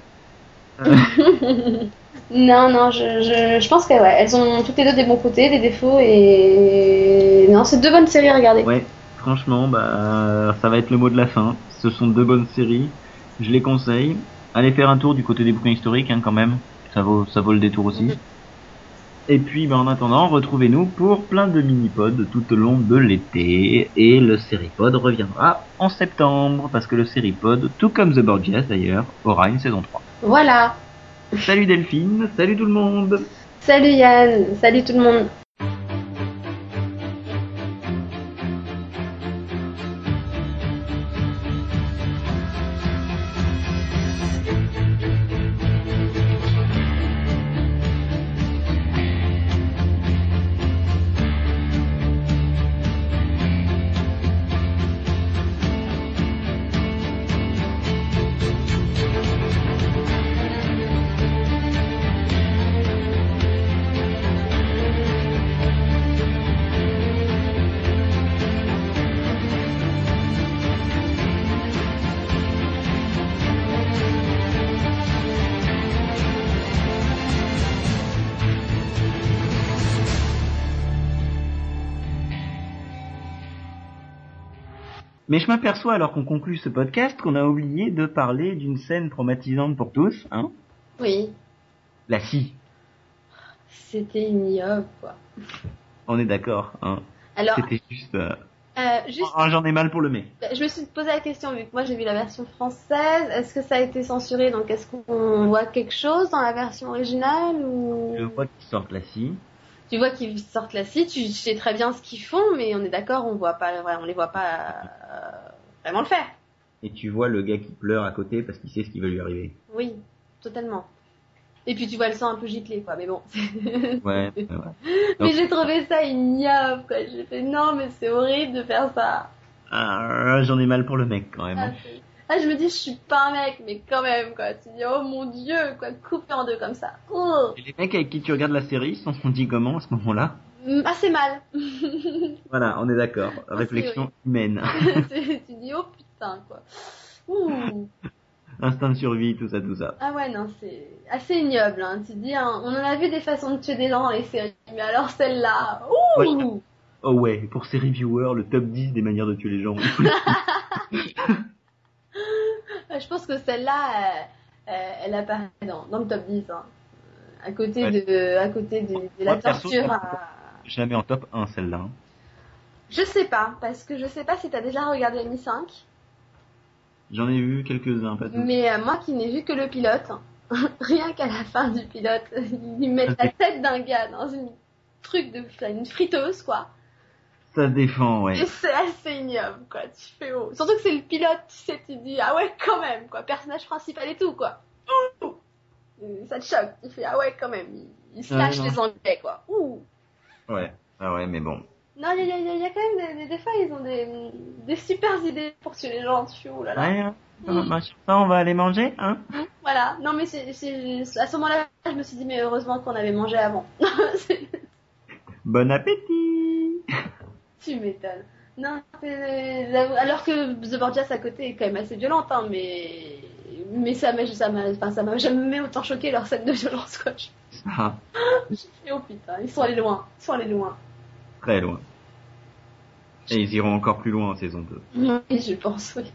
*laughs*
Non, non, je, je, je pense qu'elles ouais, elles ont toutes les deux des bons côtés, des défauts, et non, c'est deux bonnes séries à regarder.
Ouais, franchement, bah ça va être le mot de la fin. Ce sont deux bonnes séries, je les conseille. Allez faire un tour du côté des bouquins historiques hein, quand même, ça vaut ça vaut le détour aussi.
Mhm.
Et puis bah, en attendant, retrouvez-nous pour plein de mini-pods tout au long de l'été. Et le Seripod reviendra en septembre, parce que le Seripod, tout comme The Borgias d'ailleurs, aura une saison 3.
Voilà.
Salut Delphine, salut tout le monde
Salut Yann, salut tout le monde.
Mais je m'aperçois alors qu'on conclut ce podcast qu'on a oublié de parler d'une scène traumatisante pour tous, hein?
Oui,
La scie.
c'était ignoble quoi.
On est d'accord, hein?
Alors,
C'était juste... euh,
euh, juste,
oh, J'en ai mal pour le mec.
bah, je me suis posé la question, vu que moi j'ai vu la version française, est-ce que ça a été censuré? Donc est-ce qu'on voit quelque chose dans la version originale ou?
Je vois qu'ils sortent la scie.
Tu vois qu'ils sortent la scie, tu sais très bien ce qu'ils font, mais on est d'accord, on voit pas, on les voit pas euh, vraiment le faire.
Et tu vois le gars qui pleure à côté parce qu'il sait ce qui va lui arriver.
Oui, totalement. Et puis tu vois le sang un peu giclé, quoi. Mais bon. *laughs*
Ouais, ouais.
mais j'ai trouvé ça ignoble, quoi. J'ai fait non, mais c'est horrible de faire ça.
Ah, J'en ai mal pour le mec quand même.
Ah, ah, je me dis, je suis pas un mec, mais quand même, quoi. Tu dis, oh mon dieu, quoi, coupé en deux comme ça. Oh,
Et les mecs avec qui tu regardes la série sont dit comment à ce moment-là?
Mm, assez mal. *laughs*
Voilà, on est d'accord. Réflexion humaine. *laughs*
tu dis, oh putain, quoi. Ouh. *laughs*
Instinct de survie, tout ça, tout ça.
Ah ouais, non, c'est assez ignoble, hein. Tu dis, hein, on en a vu des façons de tuer des gens dans les séries, mais alors celle-là, ouh.
Ouais. Oh ouais, pour ces reviewers, le top 10 des manières de tuer les gens.
Je pense que celle-là, euh, euh, elle apparaît dans, dans le top 10. Hein. Euh, À côté
Ouais.
de, à côté de, de la
Moi, perso,
torture.
moi,
à-
en top 1 celle-là. hein.
Je sais pas, parce que je sais pas si t'as déjà regardé Mi 5,
J'en ai vu quelques-uns, pas tous.
mais euh, moi qui n'ai vu que le pilote, *laughs* rien qu'à la fin du pilote, *laughs* ils mettent la tête d'un gars dans une truc de une friteuse quoi.
Ça défend,
Et
ouais.
c'est assez ignoble quoi. Tu fais oh. Surtout que c'est le pilote, tu sais, tu dis ah ouais quand même quoi, personnage principal et tout quoi. Ouh. Ça te choque, tu fais ah ouais quand même, il, il se lâche les anglais quoi. Ouh.
Ouais. Ah ouais, mais bon.
Non, il y, y a- il y a quand même des, des, des fois, ils ont des, des super idées pour tuer les gens dessus. Oh là là.
Ouais, hein.
Mm.
Bah, ça, on va aller manger, hein
Voilà. Non, mais c'est, à ce moment-là, je me suis dit, mais heureusement qu'on avait mangé avant. *laughs*
Bon appétit
tu m'étonnes. Non, alors que The Borgias à côté est quand même assez violente, hein, mais mais ça m'a ça m'a enfin, ça m'a jamais autant choqué leur scène de violence quoi. Je
Ah, *laughs*
oh putain, ils sont allés loin, ils sont allés loin.
très loin. Et ils iront encore plus loin en saison 2.
Oui, je pense, oui.